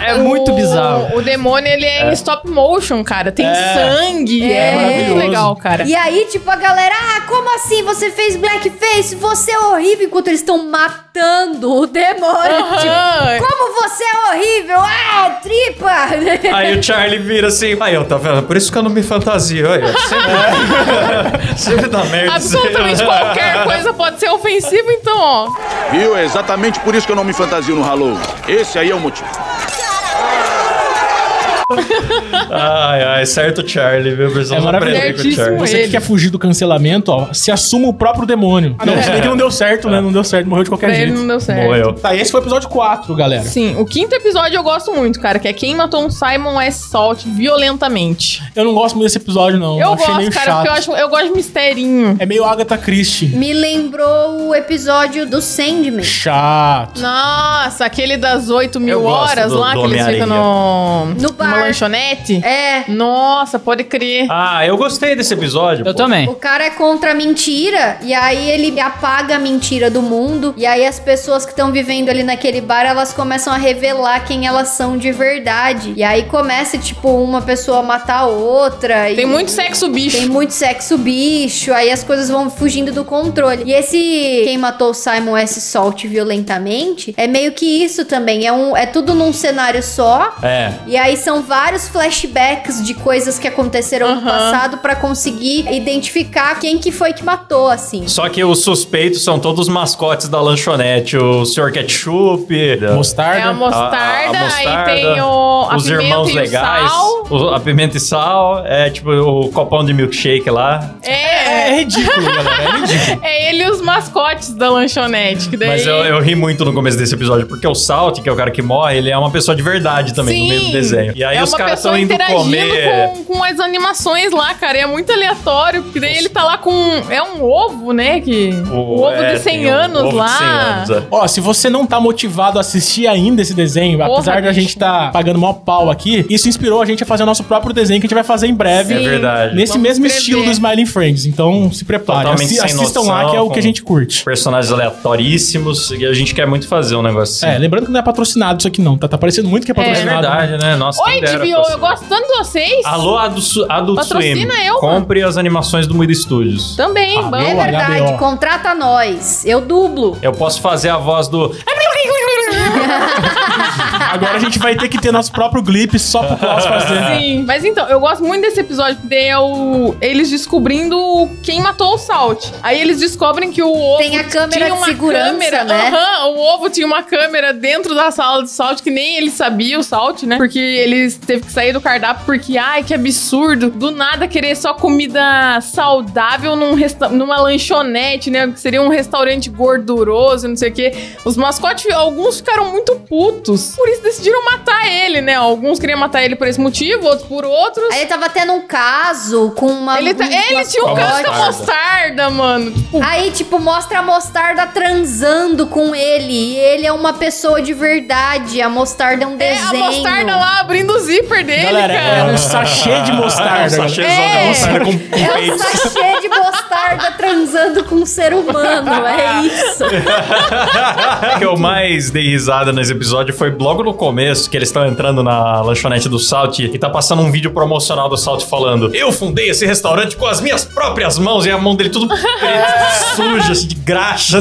É muito O- bizarro. O demônio, ele é, em stop motion, cara. Tem sangue. É, É. muito legal, cara. E aí, tipo, a galera, ah, como assim você fez blackface? Você é horrível, enquanto eles estão matando o demônio. Tipo, como você é horrível? Ah, tripa! Aí o Charlie vira assim. Aí, ó, tá vendo? Por isso que eu não me fantasio. Aí, ó. Sempre, sempre dá merda. Absolutamente qualquer coisa pode ser ofensiva, então, ó. Viu? É exatamente por isso que eu não me fantasio no Halloween. Esse aí é o motivo. Ai, ai, certo Charlie, viu? Precisamos É maravilhoso. aprender com o Charlie. Você que quer fugir do cancelamento, ó, se assuma o próprio demônio. não, se bem que não deu certo, né? Não deu certo, morreu de qualquer Pra ele jeito. não deu certo. Morreu. Tá, esse foi o episódio 4, galera. Sim, o quinto episódio eu gosto muito, cara, que é quem matou um Simon S. Salt violentamente. Eu não gosto muito desse episódio, não. Eu achei meio gosto, cara, chato. porque eu, acho, eu gosto de misterinho. É meio Agatha Christie. Me lembrou o episódio do Sandman. Chato. Nossa, aquele das 8 mil Eu horas do- lá, do que eles ficam no... No bar. Numa lanchonete. É. Nossa, pode crer. Ah, eu gostei desse episódio. Eu pô. também. O cara é contra a mentira e aí ele apaga a mentira do mundo e aí as pessoas que estão vivendo ali naquele bar, elas começam a revelar quem elas são de verdade. E aí começa tipo uma pessoa matar a outra e Tem muito sexo bicho. tem muito sexo bicho, aí as coisas vão fugindo do controle. E esse quem matou o Simon S. Salt violentamente é meio que isso também, é um é tudo num cenário só. É. E aí são vários flashbacks de coisas que aconteceram no Aham. passado pra conseguir identificar quem que foi que matou, assim. Só que os suspeitos são todos mascotes da lanchonete. O Sr. Ketchup. da- Mostarda. É a mostarda, a- a mostarda, aí tem o, a os pimenta irmãos e legais. o sal. O- a pimenta e sal. É tipo o copão de milkshake lá. É, É, ridículo, galera. É ridículo. é ele e os mascotes da lanchonete. Que daí... Mas eu, eu ri muito no começo desse episódio, porque o Salt, que é o cara que morre, ele é uma pessoa de verdade também no meio do desenho. E aí é os uma caras pessoa estão indo interagindo comer. Com, com as animações lá, cara. E é muito aleatório, porque daí ele tá lá com. É um ovo, né? Que, o, ovo é, de 100 tem o anos ovo de lá. 100 anos, é. Ó, se você não tá motivado a assistir ainda esse desenho, Porra, apesar da bicho. gente tá pagando maior pau aqui, isso inspirou a gente a fazer fazer o nosso próprio desenho que a gente vai fazer em breve. Sim. É verdade. Nesse Vamos mesmo escrever. estilo do Smiling Friends. Então se preparem. Totalmente Assi- assistam noção, lá, que é o que a gente curte. Personagens aleatoríssimos. E a gente quer muito fazer um negócio assim. É, lembrando que não é patrocinado isso aqui não, tá? Tá parecendo muito que é É É patrocinado. verdade, né? Nossa, Oi, fosse. eu gosto tanto de vocês. Alô, Adult, Adult Patrocina Swim. eu, Compre as animações do Muida Studios. Também, Ah, bom. É verdade, HBO. contrata nós. Eu dublo. Eu posso fazer a voz do. Agora a gente vai ter que ter nosso próprio clipe só pro Klaus fazer. Sim, mas então, eu gosto muito desse episódio, porque é o, eles descobrindo quem matou o Salt. Aí eles descobrem que o ovo Tem a câmera tinha de uma segurança, câmera, né? Aham, o ovo tinha uma câmera dentro da sala do Salt, que nem ele sabia, o Salt, né? Porque eles teve que sair do cardápio porque, ai, que absurdo, do nada querer só comida saudável num resta numa lanchonete, né? Que seria um restaurante gorduroso, não sei o quê. Os mascotes, alguns ficaram muito putos, por isso decidiram matar ele, né? Alguns queriam matar ele por esse motivo, outros por outros. Aí ele tava tendo um caso com uma. Ele, tá- ele tinha um caso com a mostarda, mano. Tipo, Aí, tipo, mostra a mostarda transando com ele. E ele é uma pessoa de verdade. A mostarda é um é desenho. a mostarda lá abrindo o zíper dele, Galera, é cara. um sachê de mostarda. um É. mostarda com, É um peitos. sachê de mostarda transando com um ser humano. É isso. O que eu mais dei risada nesse episódio foi logo no começo, que eles estão entrando na lanchonete do Salt e tá passando um vídeo promocional do Salt falando: Eu fundei esse restaurante com as minhas próprias mãos e a mão dele tudo preto, suja, assim, de graxa.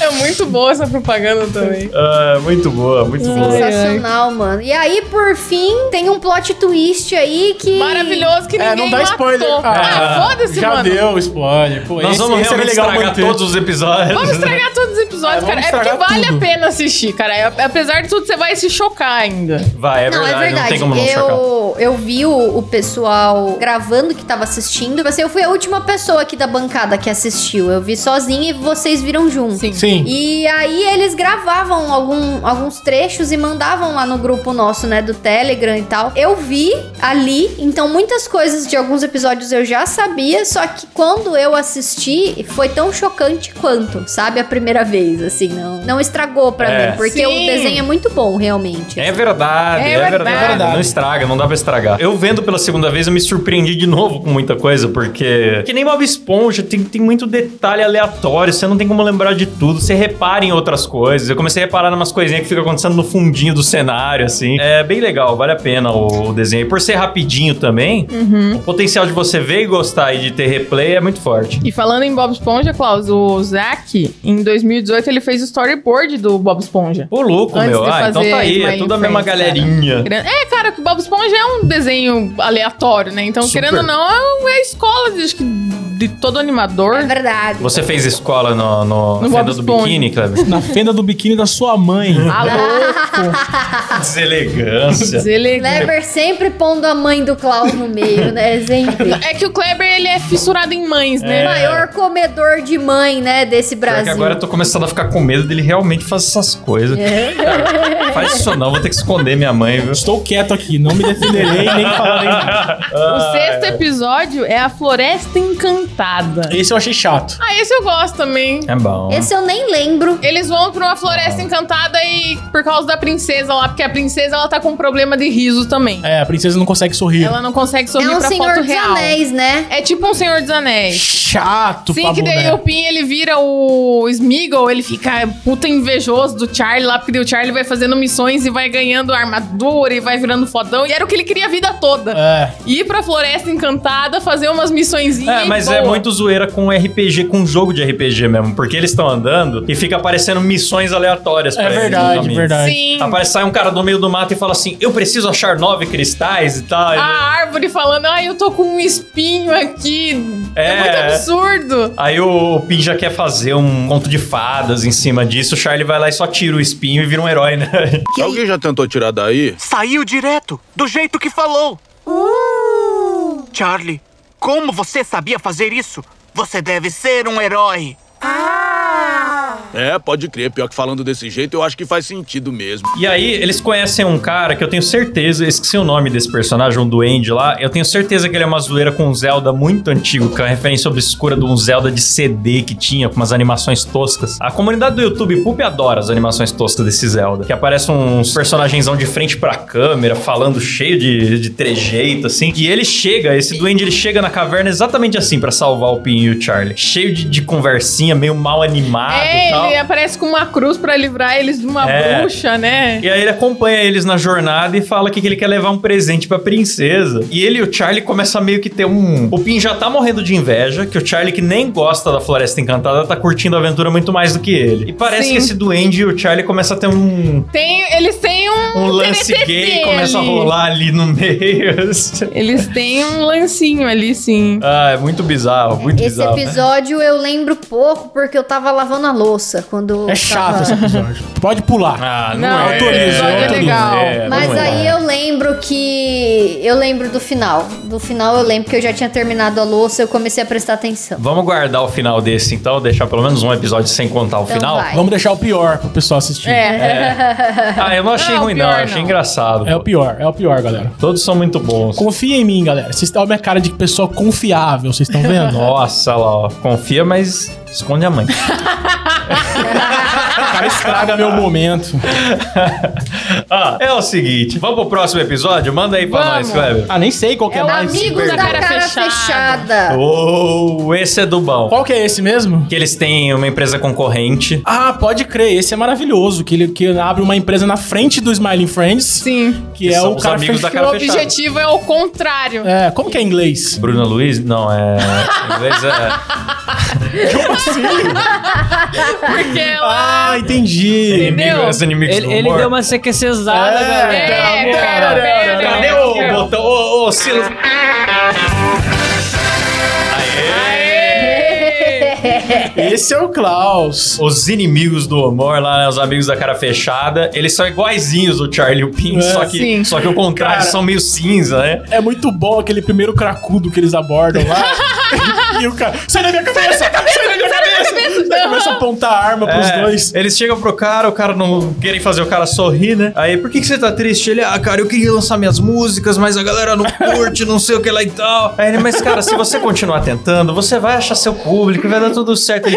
É muito boa essa propaganda também. Ah, muito boa, muito boa. Sensacional, mano. E aí, por fim, tem um plot twist aí que. Maravilhoso que É, ninguém não dá matou. spoiler. Ah, foda-se, Já mano. deu spoiler. Pô, Nós esse, vamos esse realmente legal estragar manter. todos os episódios. Vamos estragar todos os episódios, É, cara. É porque estragar vale tudo. a pena assistir, cara. É- Apesar de tudo, você vai se chocar ainda. Vai, é não, verdade, é verdade. não tem como não chocar. eu, eu vi o, o pessoal gravando que tava assistindo. Assim, eu fui a última pessoa aqui da bancada que assistiu. Eu vi sozinha e vocês viram junto. Sim. Sim. E aí eles gravavam algum- alguns trechos e mandavam lá no grupo nosso, né, do Telegram e tal. Eu vi ali, então muitas coisas de alguns episódios eu já sabia, só que quando eu assisti foi tão chocante quanto, sabe, a primeira vez, assim, não, não estragou pra É. mim, porque Sim. o desenho é muito bom, realmente. É verdade, É é, verdade. verdade. verdade. Não estraga, não dá pra estragar. Eu vendo pela segunda vez, eu me surpreendi de novo com muita coisa, porque. Que nem Bob Esponja, tem, tem muito detalhe aleatório, você não tem como lembrar de tudo. Você repara em outras coisas. Eu comecei a reparar em umas coisinhas que ficam acontecendo no fundinho do cenário, assim. É bem legal, vale a pena o, o desenho. E por ser rapidinho também, Uhum. o potencial de você ver e gostar e de ter replay é muito forte. E falando em Bob Esponja, Klaus, o Zack, em 2018, ele fez o storyboard do Bob Esponja. Ô, louco, Antes meu. Ah, então tá aí, é tudo a mesma Friends, galerinha. Querendo- É, cara, que o Bob Esponja é um desenho aleatório, né? Então, Super. querendo ou não, é a escola de, acho que, de todo animador. É verdade. Você fez escola no, no, No Fenda do. Biquíni, Kleber? Na fenda do biquíni da sua mãe. Ah, louco. Deselegância. Deselegante. Kleber sempre pondo a mãe do Klaus no meio, né? Sempre. É que o Kleber, ele é fissurado em mães, É. né? Maior comedor de mãe, né, desse Brasil. agora eu tô começando a ficar com medo dele realmente fazer essas coisas. É. Faz isso não, vou ter que esconder minha mãe, viu? Estou quieto aqui, não me defenderei nem falarei nada. O sexto episódio é a Floresta Encantada. Esse eu achei chato. Ah, esse eu gosto também. É bom. Esse eu nem lembro. Eles vão pra uma floresta encantada e por causa da princesa lá, porque a princesa ela tá com um problema de riso também. É, a princesa não consegue sorrir. Ela não consegue sorrir é um pra Senhor foto dos real. Anéis, né? É tipo um Senhor dos Anéis. Chato Sim, pra que daí o Pin ele vira o Smeagol, ele fica puta invejoso do Charlie lá, porque daí o Charlie vai fazendo missões e vai ganhando armadura e vai virando fodão. E era o que ele queria a vida toda. É. Ir pra Floresta Encantada, fazer umas missõezinhas. É, mas e é muito zoeira com RPG, com jogo de RPG mesmo. Porque eles estão andando e fica aparecendo missões aleatórias pra É eles. verdade, verdade. Sim. Aparece sai um cara do meio do mato e fala assim: Eu preciso achar nove cristais e tal. A árvore falando, ai, eu tô com um espinho aqui. É, É. muito absurdo. Aí o Pin já quer fazer um conto de fadas em cima disso. O Charlie vai lá e só tira o espinho e vira um herói, né? Alguém já tentou tirar daí? Saiu direto, do jeito que falou. Charlie, como você sabia fazer isso? Você deve ser um herói. É, pode crer. Pior que falando desse jeito, eu acho que faz sentido mesmo. E aí, eles conhecem um cara que eu tenho certeza, esqueci o nome desse personagem, um duende lá. Eu tenho certeza que ele é uma zoeira com um Zelda muito antigo, que é uma referência obscura de um Zelda de CD que tinha, com umas animações toscas. A comunidade do YouTube Poop adora as animações toscas desse Zelda. Que aparecem uns personagens de frente pra câmera, falando cheio de, de trejeito, assim. E ele chega, esse duende, ele chega na caverna exatamente assim pra salvar o Pin e o Charlie. Cheio de, de conversinha, meio mal animado e É, tal. ele aparece com uma cruz pra livrar eles de uma É. bruxa, né? E aí ele acompanha eles na jornada e fala que ele quer levar um presente pra princesa. E ele e o Charlie começam a meio que ter um... O Pin já tá morrendo de inveja, que o Charlie, que nem gosta da Floresta Encantada, tá curtindo a aventura muito mais do que ele. E parece Sim. que esse duende e o Charlie começam a ter um... Tem, eles têm um. Um lance TNT gay começa a rolar ali no meio. Eles têm um lancinho ali, sim. ah, é muito bizarro, muito Esse bizarro. episódio eu lembro pouco porque eu tava lavando a louça quando. É chato tava- esse episódio. Pode pular. Ah, Não, é. esse Autorizo, é autorizo. legal. É, Mas não é. aí eu lembro que. Eu lembro do final. Do final eu lembro que eu já tinha terminado a louça e eu comecei a prestar atenção. Vamos guardar o final desse, então, deixar pelo menos um episódio sem contar o Então final. vai. Vamos deixar o pior pro pessoal assistir. É. Ah, eu não achei Não, ruim, não. não. Achei engraçado. É o pior, é o pior, galera. Todos são muito bons. Confia em mim, galera. Vocês estão a minha cara de pessoa confiável, vocês estão vendo? Nossa, lá, ó. Confia, mas esconde a mãe. O cara estraga meu momento. ah, é o seguinte, vamos pro próximo episódio? Manda aí pra Vamos. nós, Kleber. Ah, nem sei qual que é, É o mais. Amigos da da cara fechada. fechada. Oh, esse é do bom. Qual que é esse mesmo? Que eles têm uma empresa concorrente. Ah, pode crer, esse é maravilhoso. Que ele que abre uma empresa na frente do Smiling Friends. Sim. Que, Que é são o os cara amigos da fechado. O cara fechada. objetivo é o contrário. É, como que é em inglês? Bruna Luiz? Não, é. Em inglês é. Como assim? Porque lá. Ah, entendi. Entendeu? Os inimigos Ele, do ele deu uma CQCzada, É, galera. É, pera, pera. Cadê o botão? Ô, ô, Silas. Esse é o Klaus. Os inimigos do humor lá, né? Os amigos da cara fechada, eles são iguaizinhos o Charlie e o Pin, É, só, que, sim. só que o contrário, Cara. são meio cinza, né? É muito bom aquele primeiro cracudo que eles abordam lá. e o cara, sai da minha cabeça! Sai da minha cabeça! Daí começa a apontar a arma pros É, dois. Eles chegam pro cara, o cara não querem fazer o cara sorrir, né? Aí, por que, que você tá triste? Ele, ah, cara, eu queria lançar minhas músicas, mas a galera não curte, não sei o que lá e tal. Aí ele, mas cara, se você continuar tentando, você vai achar seu público, vai dar tudo certo. Ele,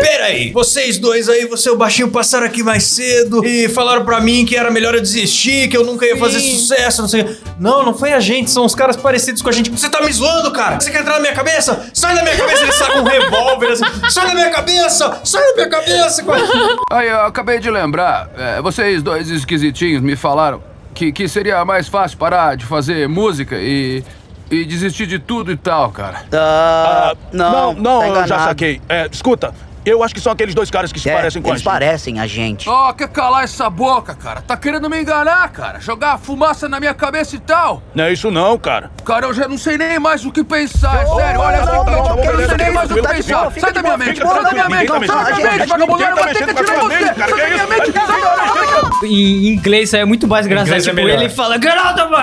peraí, vocês dois aí, você e o baixinho passaram aqui mais cedo e falaram pra mim que era melhor eu desistir, que eu nunca ia fazer Sim. sucesso, não sei o que. Não, não foi a gente, são os caras parecidos com a gente. Você tá me zoando, cara? Você quer entrar na minha cabeça? Sai da minha cabeça! Ele saca um revólver assim, sai da minha cabeça! Sai da minha cabeça! Aí, eu acabei de lembrar. é, vocês dois esquisitinhos me falaram que, que seria mais fácil parar de fazer música e. e desistir de tudo e tal, cara. Ah, não, não, não, tá eu já saquei. É, escuta, eu acho que são aqueles dois caras que se É, parecem com a eles gente. parecem a gente. Ó, quer calar essa boca, cara? Tá querendo me enganar, cara? Jogar fumaça na minha cabeça e tal? Não é isso não, cara. Cara, eu já não sei nem mais o que pensar, é Ô, sério. Olha, tá tá bom, tá bom, eu não sei nem mais o isso, que tá pensar. Sai da minha mente, sai da minha mente. tá Sai da minha mente, vagabundo. Ninguém tá Eu vou ter que a tirar você. Sai da minha isso? mente, Vai, sai da minha mente. Em inglês é muito mais engraçado. É tipo, melhor. ele fala, Get out of my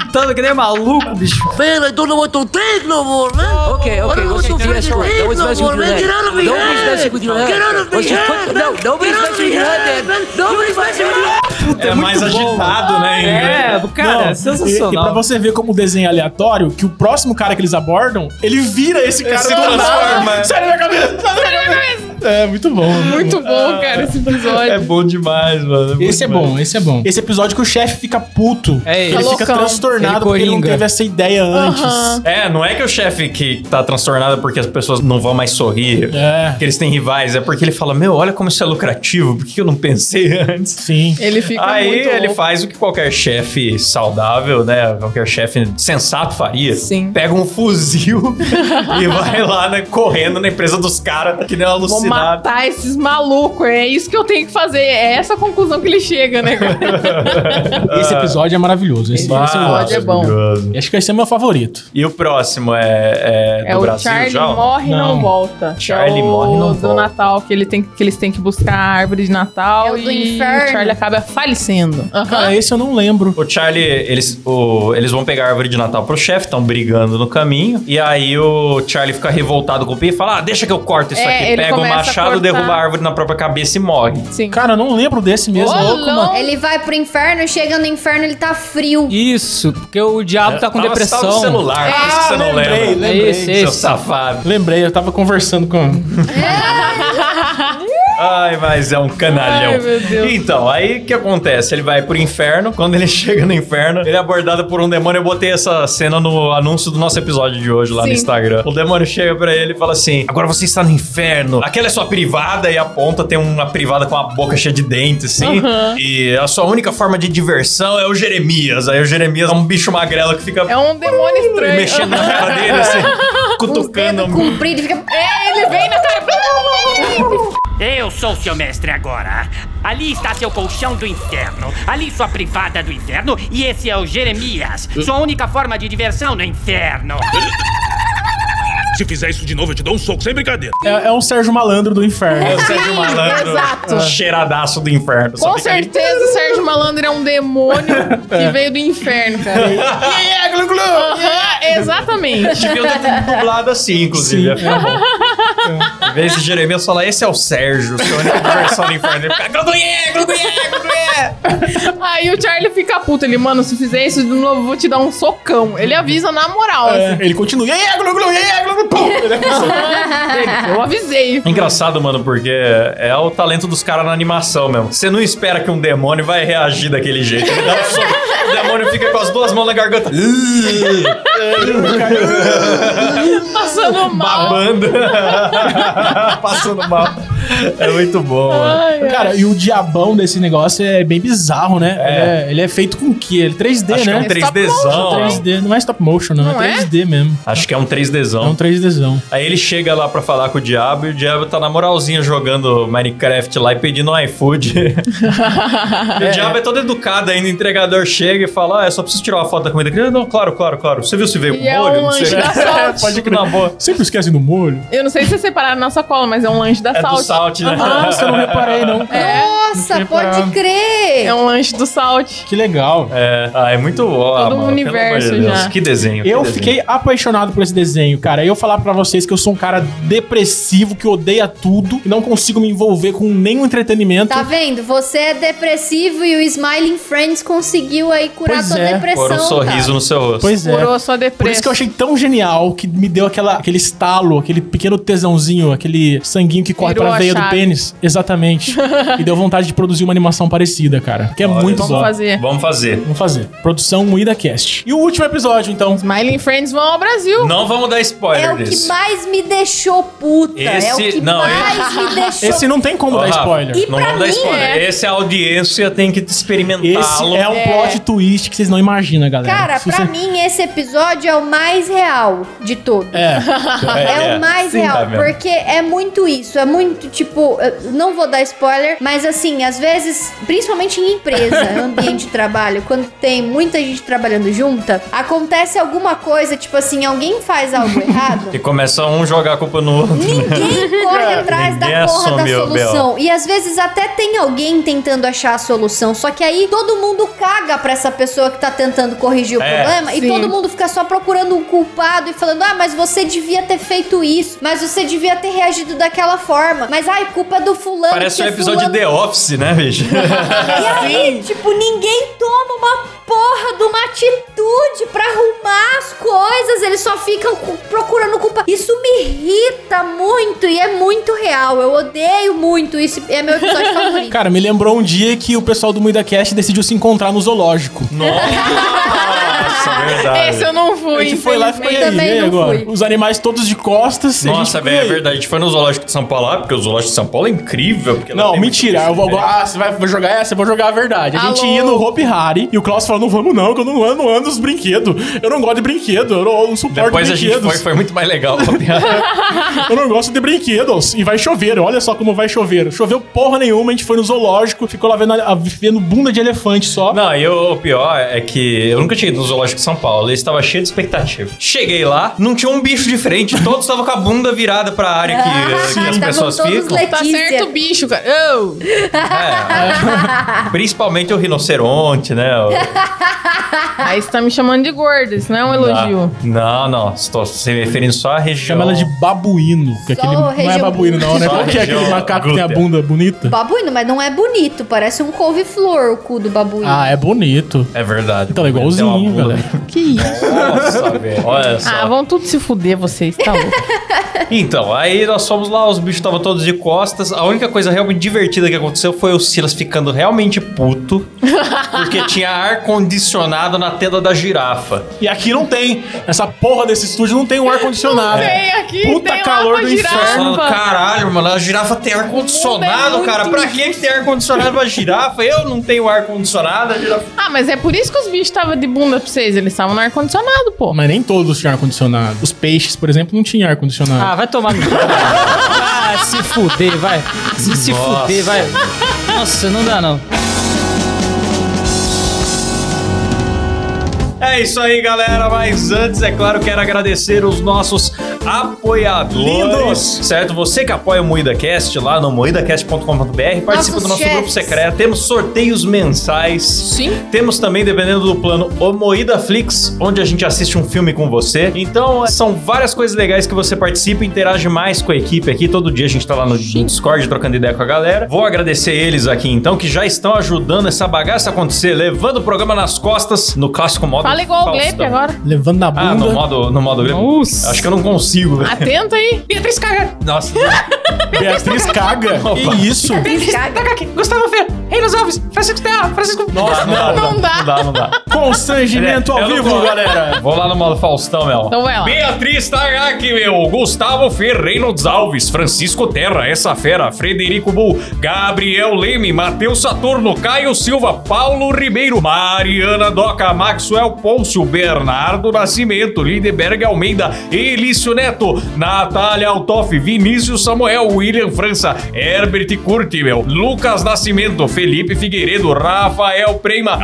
gritando que nem maluco, bicho. Man, I don't know what to think no more, man. Okay, okay, I don't let's know do what this to right. think Nobody's no messing more, with your head. Get out of my Nobody's messing with your head. Get out of just head, no, nobody's messing with your head, man. Nobody's messing with your head. É mais agitado, né? É, cara, Não, é E, e pra sensacional. você ver como o desenho é aleatório, que o próximo cara que eles abordam, ele vira esse cara se do transforma. nada. Sai da minha cabeça! Sai da minha cabeça! É, muito bom. Muito bom, cara, esse episódio. É bom demais, mano. Esse é bom, esse é bom. Esse episódio que o chefe fica puto. É, ele Tá fica loucão. transtornado Ele porque ele não teve essa ideia antes. Aham. É, não é que o chefe que tá transtornado porque as pessoas não vão mais sorrir, É. que eles têm rivais, é porque ele fala, meu, olha como isso é lucrativo, por que eu não pensei antes? Sim. Ele fica Aí muito ele louco. faz o que qualquer chefe saudável, né? Qualquer chefe sensato faria. Sim. Pega um fuzil e vai lá, né, correndo na empresa dos caras, que nem um Vou matar esses malucos. É isso que eu tenho que fazer. É essa a conclusão que ele chega, né, cara? Esse episódio é maravilhoso. Esse, Ah, esse episódio é bom. Acho que esse é meu favorito. E o próximo é, é É do o Brasil Charlie já? morre e não, Não. volta. Que Charlie é o morre e não do volta. Natal, que, ele tem, que eles têm que buscar a árvore de Natal É e inferno. o Charlie acaba falecendo. Aham. Cara, esse eu não lembro. O Charlie, eles, o- eles vão pegar a árvore de Natal pro chefe, estão brigando no caminho. E aí o Charlie fica revoltado com o Pi e fala: Ah, deixa que eu corto isso É, aqui. Pega o começa a machado, derruba a árvore na própria cabeça e morre. Sim. Cara, eu não lembro desse mesmo. Ô, louco, não. mano. Ele vai pro inferno, chega no inferno, ele tá frio. Isso, porque o diabo tá com Tava- depressão. tava no celular, por isso que você não lembrei, lembra. lembrei. Esse, Seu safado. Lembrei, eu tava conversando com. Ai, mas é um canalhão. Ai, meu Deus. Então, aí o que acontece? Ele vai pro inferno. Quando ele chega no inferno, ele é abordado por um demônio. Eu botei essa cena no anúncio do nosso episódio de hoje lá no Sim. Instagram. O demônio chega pra ele e fala assim: Agora você está no inferno. Aquela é sua privada e aponta, tem uma privada com a boca cheia de dentes, assim. Uhum. E a sua única forma de diversão é o Jeremias. Aí o Jeremias é um bicho magrelo que fica É um demônio estranho. mexendo na cara dele, assim, cutucando. Dedo comprido, fica. É, ele vem na cara. Eu sou seu mestre agora. Ali está seu colchão do inferno. Ali sua privada do inferno. E esse é o Jeremias. Sua única forma de diversão no inferno. Se fizer isso de novo, eu te dou um soco, sem brincadeira. É, é um Sérgio Malandro do inferno. É o Sérgio Malandro, exato. cheiradaço do inferno. Com certeza o Sérgio Malandro é um demônio que veio do inferno, cara. Yeah, glu, glu. Exatamente. Devia ter dublado assim, inclusive. Em vez de Jeremias falar, esse é o Sérgio, sua única diversão do inferno. Ele fica, gluguié. Aí o Charlie fica puto. Ele, mano, se fizer isso de novo, eu vou te dar um socão. Ele avisa na moral. É, assim. ele continua. "Yeah, glu, glu, yeah, glu, glu", pum. Ele é Ele, eu avisei. É Engraçado, mano, porque é o talento dos caras na animação mesmo. Você não espera que um demônio vai reagir daquele jeito. Ele dá um soco, o demônio fica com as duas mãos na garganta. Passando mal. Babando. Passando mal. É muito bom, mano. Ai, ai. Cara, e o diabão desse negócio é bem bizarro, né? É. Ele, é, ele é feito com o quê? Ele 3D, Acho que é né? um 3Dzão. 3D, não é stop motion, não, Não é é? 3D mesmo. Acho que é um É um 3Dzão. 3Dzão. Aí ele chega lá pra falar com o diabo e o diabo tá na moralzinha jogando Minecraft lá e pedindo um iFood. E o diabo é todo educado ainda, o entregador chega e fala: Ah, eu só preciso tirar uma foto da comida. Ele, Não, claro, claro, claro. Você viu se veio com E é molho? um Não sei. lanche da Salt. Pode crer. Na boa. Sempre esquece do molho. Eu não sei se vocês separaram na sacola, mas é um lanche da É do Salt. Né? Nossa, eu não reparei, não. É, Nossa, tinha pode crer. é um lanche do Salt. Que legal. É, ah, é muito. ó, Todo um mano, pelo universo de Deus. já. Que desenho. que Eu desenho. fiquei apaixonado por esse desenho, cara. Eu falar pra vocês que eu sou um cara depressivo, que odeia tudo, e não consigo me envolver com nenhum entretenimento. Tá vendo? Você é depressivo e o Smiling Friends conseguiu aí curar Pois tua é. depressão. Pôr um sorriso cara. no seu rosto. Pois é. Curou sua Por depressão. isso que eu achei tão genial que me deu aquela, aquele estalo, aquele pequeno tesãozinho, aquele sanguinho que corre Virou pra a veia do pênis. Exatamente. e deu vontade de produzir uma animação parecida, cara. Que é Olha, muito Vamos fazer. Vamos fazer. Vamos fazer. Produção Moída Cast. E o último episódio, então. Smiling Friends vão ao Brasil. Não vamos dar spoiler É o que desse. mais me deixou puta. é o Esse- que não, mais me deixou Esse não tem como Ó, dar Rafa, spoiler. E Não pra vamos dar mim spoiler. é. Esse a audiência tem que Esse experimentá-lo. é um plot twist que vocês não imaginam, galera. Cara, Se pra você- mim esse episódio é o mais real de todos. É. É, o mais sim, real, tá vendo? porque é muito isso, é muito tipo, eu não vou dar spoiler, mas assim, às vezes, principalmente em empresa, ambiente de trabalho, quando tem muita gente trabalhando junta, acontece alguma coisa, tipo assim, alguém faz algo errado, E começa um jogar a culpa no outro. né? Ninguém corre atrás da Ninguém porra da assume o solução. E às vezes até tem alguém tentando achar a solução. Só que aí todo mundo caga pra essa pessoa que tá tentando corrigir o É, problema. sim. E todo mundo fica só procurando um culpado e falando: ah, mas você devia ter feito isso. Mas você devia ter reagido daquela forma. Mas ai, culpa do fulano. Parece um episódio de fulano... The Office, né, bicho? E aí, tipo, ninguém toma uma porra de uma atitude pra arrumar as coisas. Eles só ficam cu- procurando culpa. Isso me irrita muito e é muito real. Eu odeio muito isso. É meu episódio favorito. Cara, me lembrou um dia que o pessoal do Muida Cast decidiu se encontrar no zoológico. Nossa! verdade. Esse eu não fui. A gente foi lá e ficou aí, agora. Os animais todos de costas. gente Nossa, velho, é verdade. A gente foi no Zoológico de São Paulo lá, porque o Zoológico de São Paulo é incrível. Não, mentira. Eu vou, ah, você vai jogar essa? Eu vou jogar a verdade. A gente Alô? ia no Hopi Hari e o Klaus falou: não vamos não, que eu não ando, não ando nos brinquedos. Eu não gosto de brinquedo, eu não, eu não suporto Depois a gente brinquedos. foi, foi muito mais legal. eu não gosto de brinquedos. E vai chover, olha só como vai chover. Choveu porra nenhuma, a gente foi no zoológico, ficou lá vendo, a- vendo bunda de elefante só. Não, e o, o pior é que eu nunca tinha ido no Zoológico de São Paulo. Ele estava cheio de expectativa. Cheguei lá, não tinha um bicho diferente. Todos estavam com a bunda virada pra área que, que as Estavam pessoas ficam. Tá certo o bicho, cara. Ô! Principalmente o rinoceronte, né? O- Aí você tá me chamando de gorda, isso não é um elogio. Não, não. Estou se referindo só à região. Chama ela de babuíno. Que Só aquele, não é região- babuíno, não, né? Só Qual que é aquele macaco que tem a glútea. bunda bonita? Babuíno, mas não é bonito. Parece um couve-flor o cu do babuíno. Ah, é bonito. É verdade. Então, é Tem uma igualzinho, bunda. galera. Que isso? Nossa, velho. Olha só. Ah, vão tudo se fuder vocês, tá louco. Então, aí nós fomos lá, os bichos estavam todos de costas. A única coisa realmente divertida que aconteceu foi o Silas ficando realmente puto, porque tinha ar-condicionado na tenda da girafa. E aqui não tem. Essa porra desse estúdio não tem um ar-condicionado. Tem aqui, Puta tem calor do girafa. inferno. Caralho, mano, a girafa tem ar-condicionado, O mundo é cara. muito Pra que que tem ar-condicionado pra girafa? Eu não tenho ar-condicionado, a girafa. Ah, mas é por isso que os bichos estavam de bunda pra vocês. Eles estavam no ar-condicionado, pô. Mas nem todos tinham ar-condicionado. Os peixes, por exemplo, não tinham ar-condicionado. Ah, vai tomar no cu. Ah, se fuder, vai. Se, se Nossa. fuder, vai. Nossa, não dá não. É isso aí, galera. Mas antes, é claro, quero agradecer os nossos apoiadores. Lindos! Certo? Você que apoia o MoídaCast lá no moidacast.com.br, participa do nosso chefes. grupo secreto. Temos sorteios mensais. Sim. Temos também, dependendo do plano, o Moída Flix, onde a gente assiste um filme com você. Então, são várias coisas legais que você participa e interage mais com a equipe aqui. Todo dia a gente tá lá no Discord trocando ideia com a galera. Vou agradecer eles aqui, então, que já estão ajudando essa bagaça a acontecer, levando o programa nas costas no clássico modo Fala igual o. Gleip agora. Levando na bunda. Ah, no modo, no modo Gleip? Nossa. Acho que eu não consigo, velho. Atenta aí. Beatriz caga. Nossa. Beatriz caga. Que isso? Taca aqui. Gustavo Fer, Reinos Alves, Francisco Terra, Francisco... Nossa, não. Não dá. Não dá, não dá. Constrangimento Eu ao não vivo, vou. galera. Vou lá no modo Faustão, meu. Então vai lá. Beatriz Tagaki, meu. Gustavo Ferreiro Alves, Francisco Terra, essa fera, Frederico Bull, Gabriel Leme, Matheus Saturno, Caio Silva, Paulo Ribeiro, Mariana Doca, Maxwell Pôncio, Bernardo Nascimento, Lindeberg Almeida, Elício Neto, Natália Altoff, Vinícius Samuel, William França, Herbert Curti, meu. Lucas Nascimento, Felipe Figueiredo, Rafael Prema,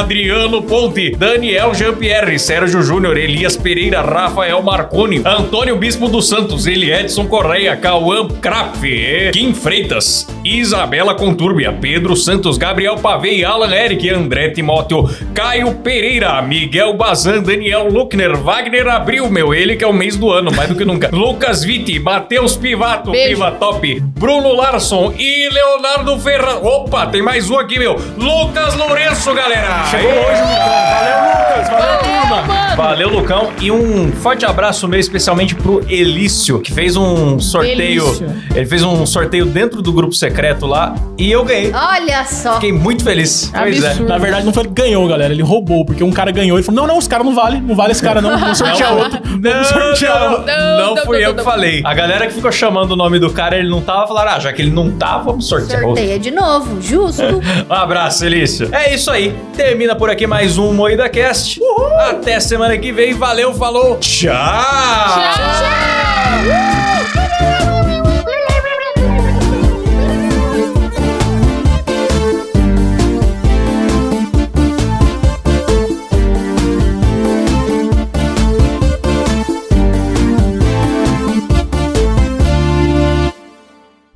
Adriano Ponte, Daniel Jean-Pierre, Sérgio Júnior, Elias Pereira, Rafael Marconi, Antônio Bispo dos Santos, Eli Edson Correia, Cauã Krapf, Kim Freitas, Isabela Contúrbia, Pedro Santos, Gabriel Pavei, Alan Eric, André Timóteo, Caio Pereira, Miguel Bazan, Daniel Luckner, Wagner Abril, meu, ele que é o mês do ano, mais do que nunca, Lucas Vitti, Matheus Pivato, Beijo. Piva Top, Bruno Larson e Leonardo Ferraz. Opa, tem mais um aqui, meu. Lucas Lourenço, galera. Chegou hoje. Valeu, Lucas. Valeu, turma. mano. Valeu, Lucão. E um forte abraço meu, especialmente pro Elício, que fez um sorteio. Elício. Ele fez um sorteio dentro do grupo secreto lá e eu ganhei. Olha só. Fiquei muito feliz. Pois é. Na verdade, não foi ele que ganhou, galera. Ele roubou, porque um cara ganhou. Ele falou: Não, não, os caras não vale. Não vale esse cara, não. Vamos sortear Não, outro. Não, Vamos sortear não, outro. não, Não, fui não, eu não, que não. falei. A galera que ficou chamando o nome do cara, ele não tava, falaram, ah, já que ele não tá, vamos sortear outro. Sorteia de novo, justo. Um abraço, Elício. É isso aí. Termina por aqui mais um Moída Cast. Até semana que vem. Valeu, falou. Tchau.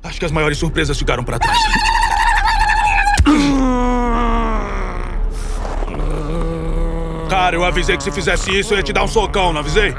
Acho que as maiores surpresas ficaram pra trás. Cara, eu avisei que se fizesse isso eu ia te dar um socão, não avisei?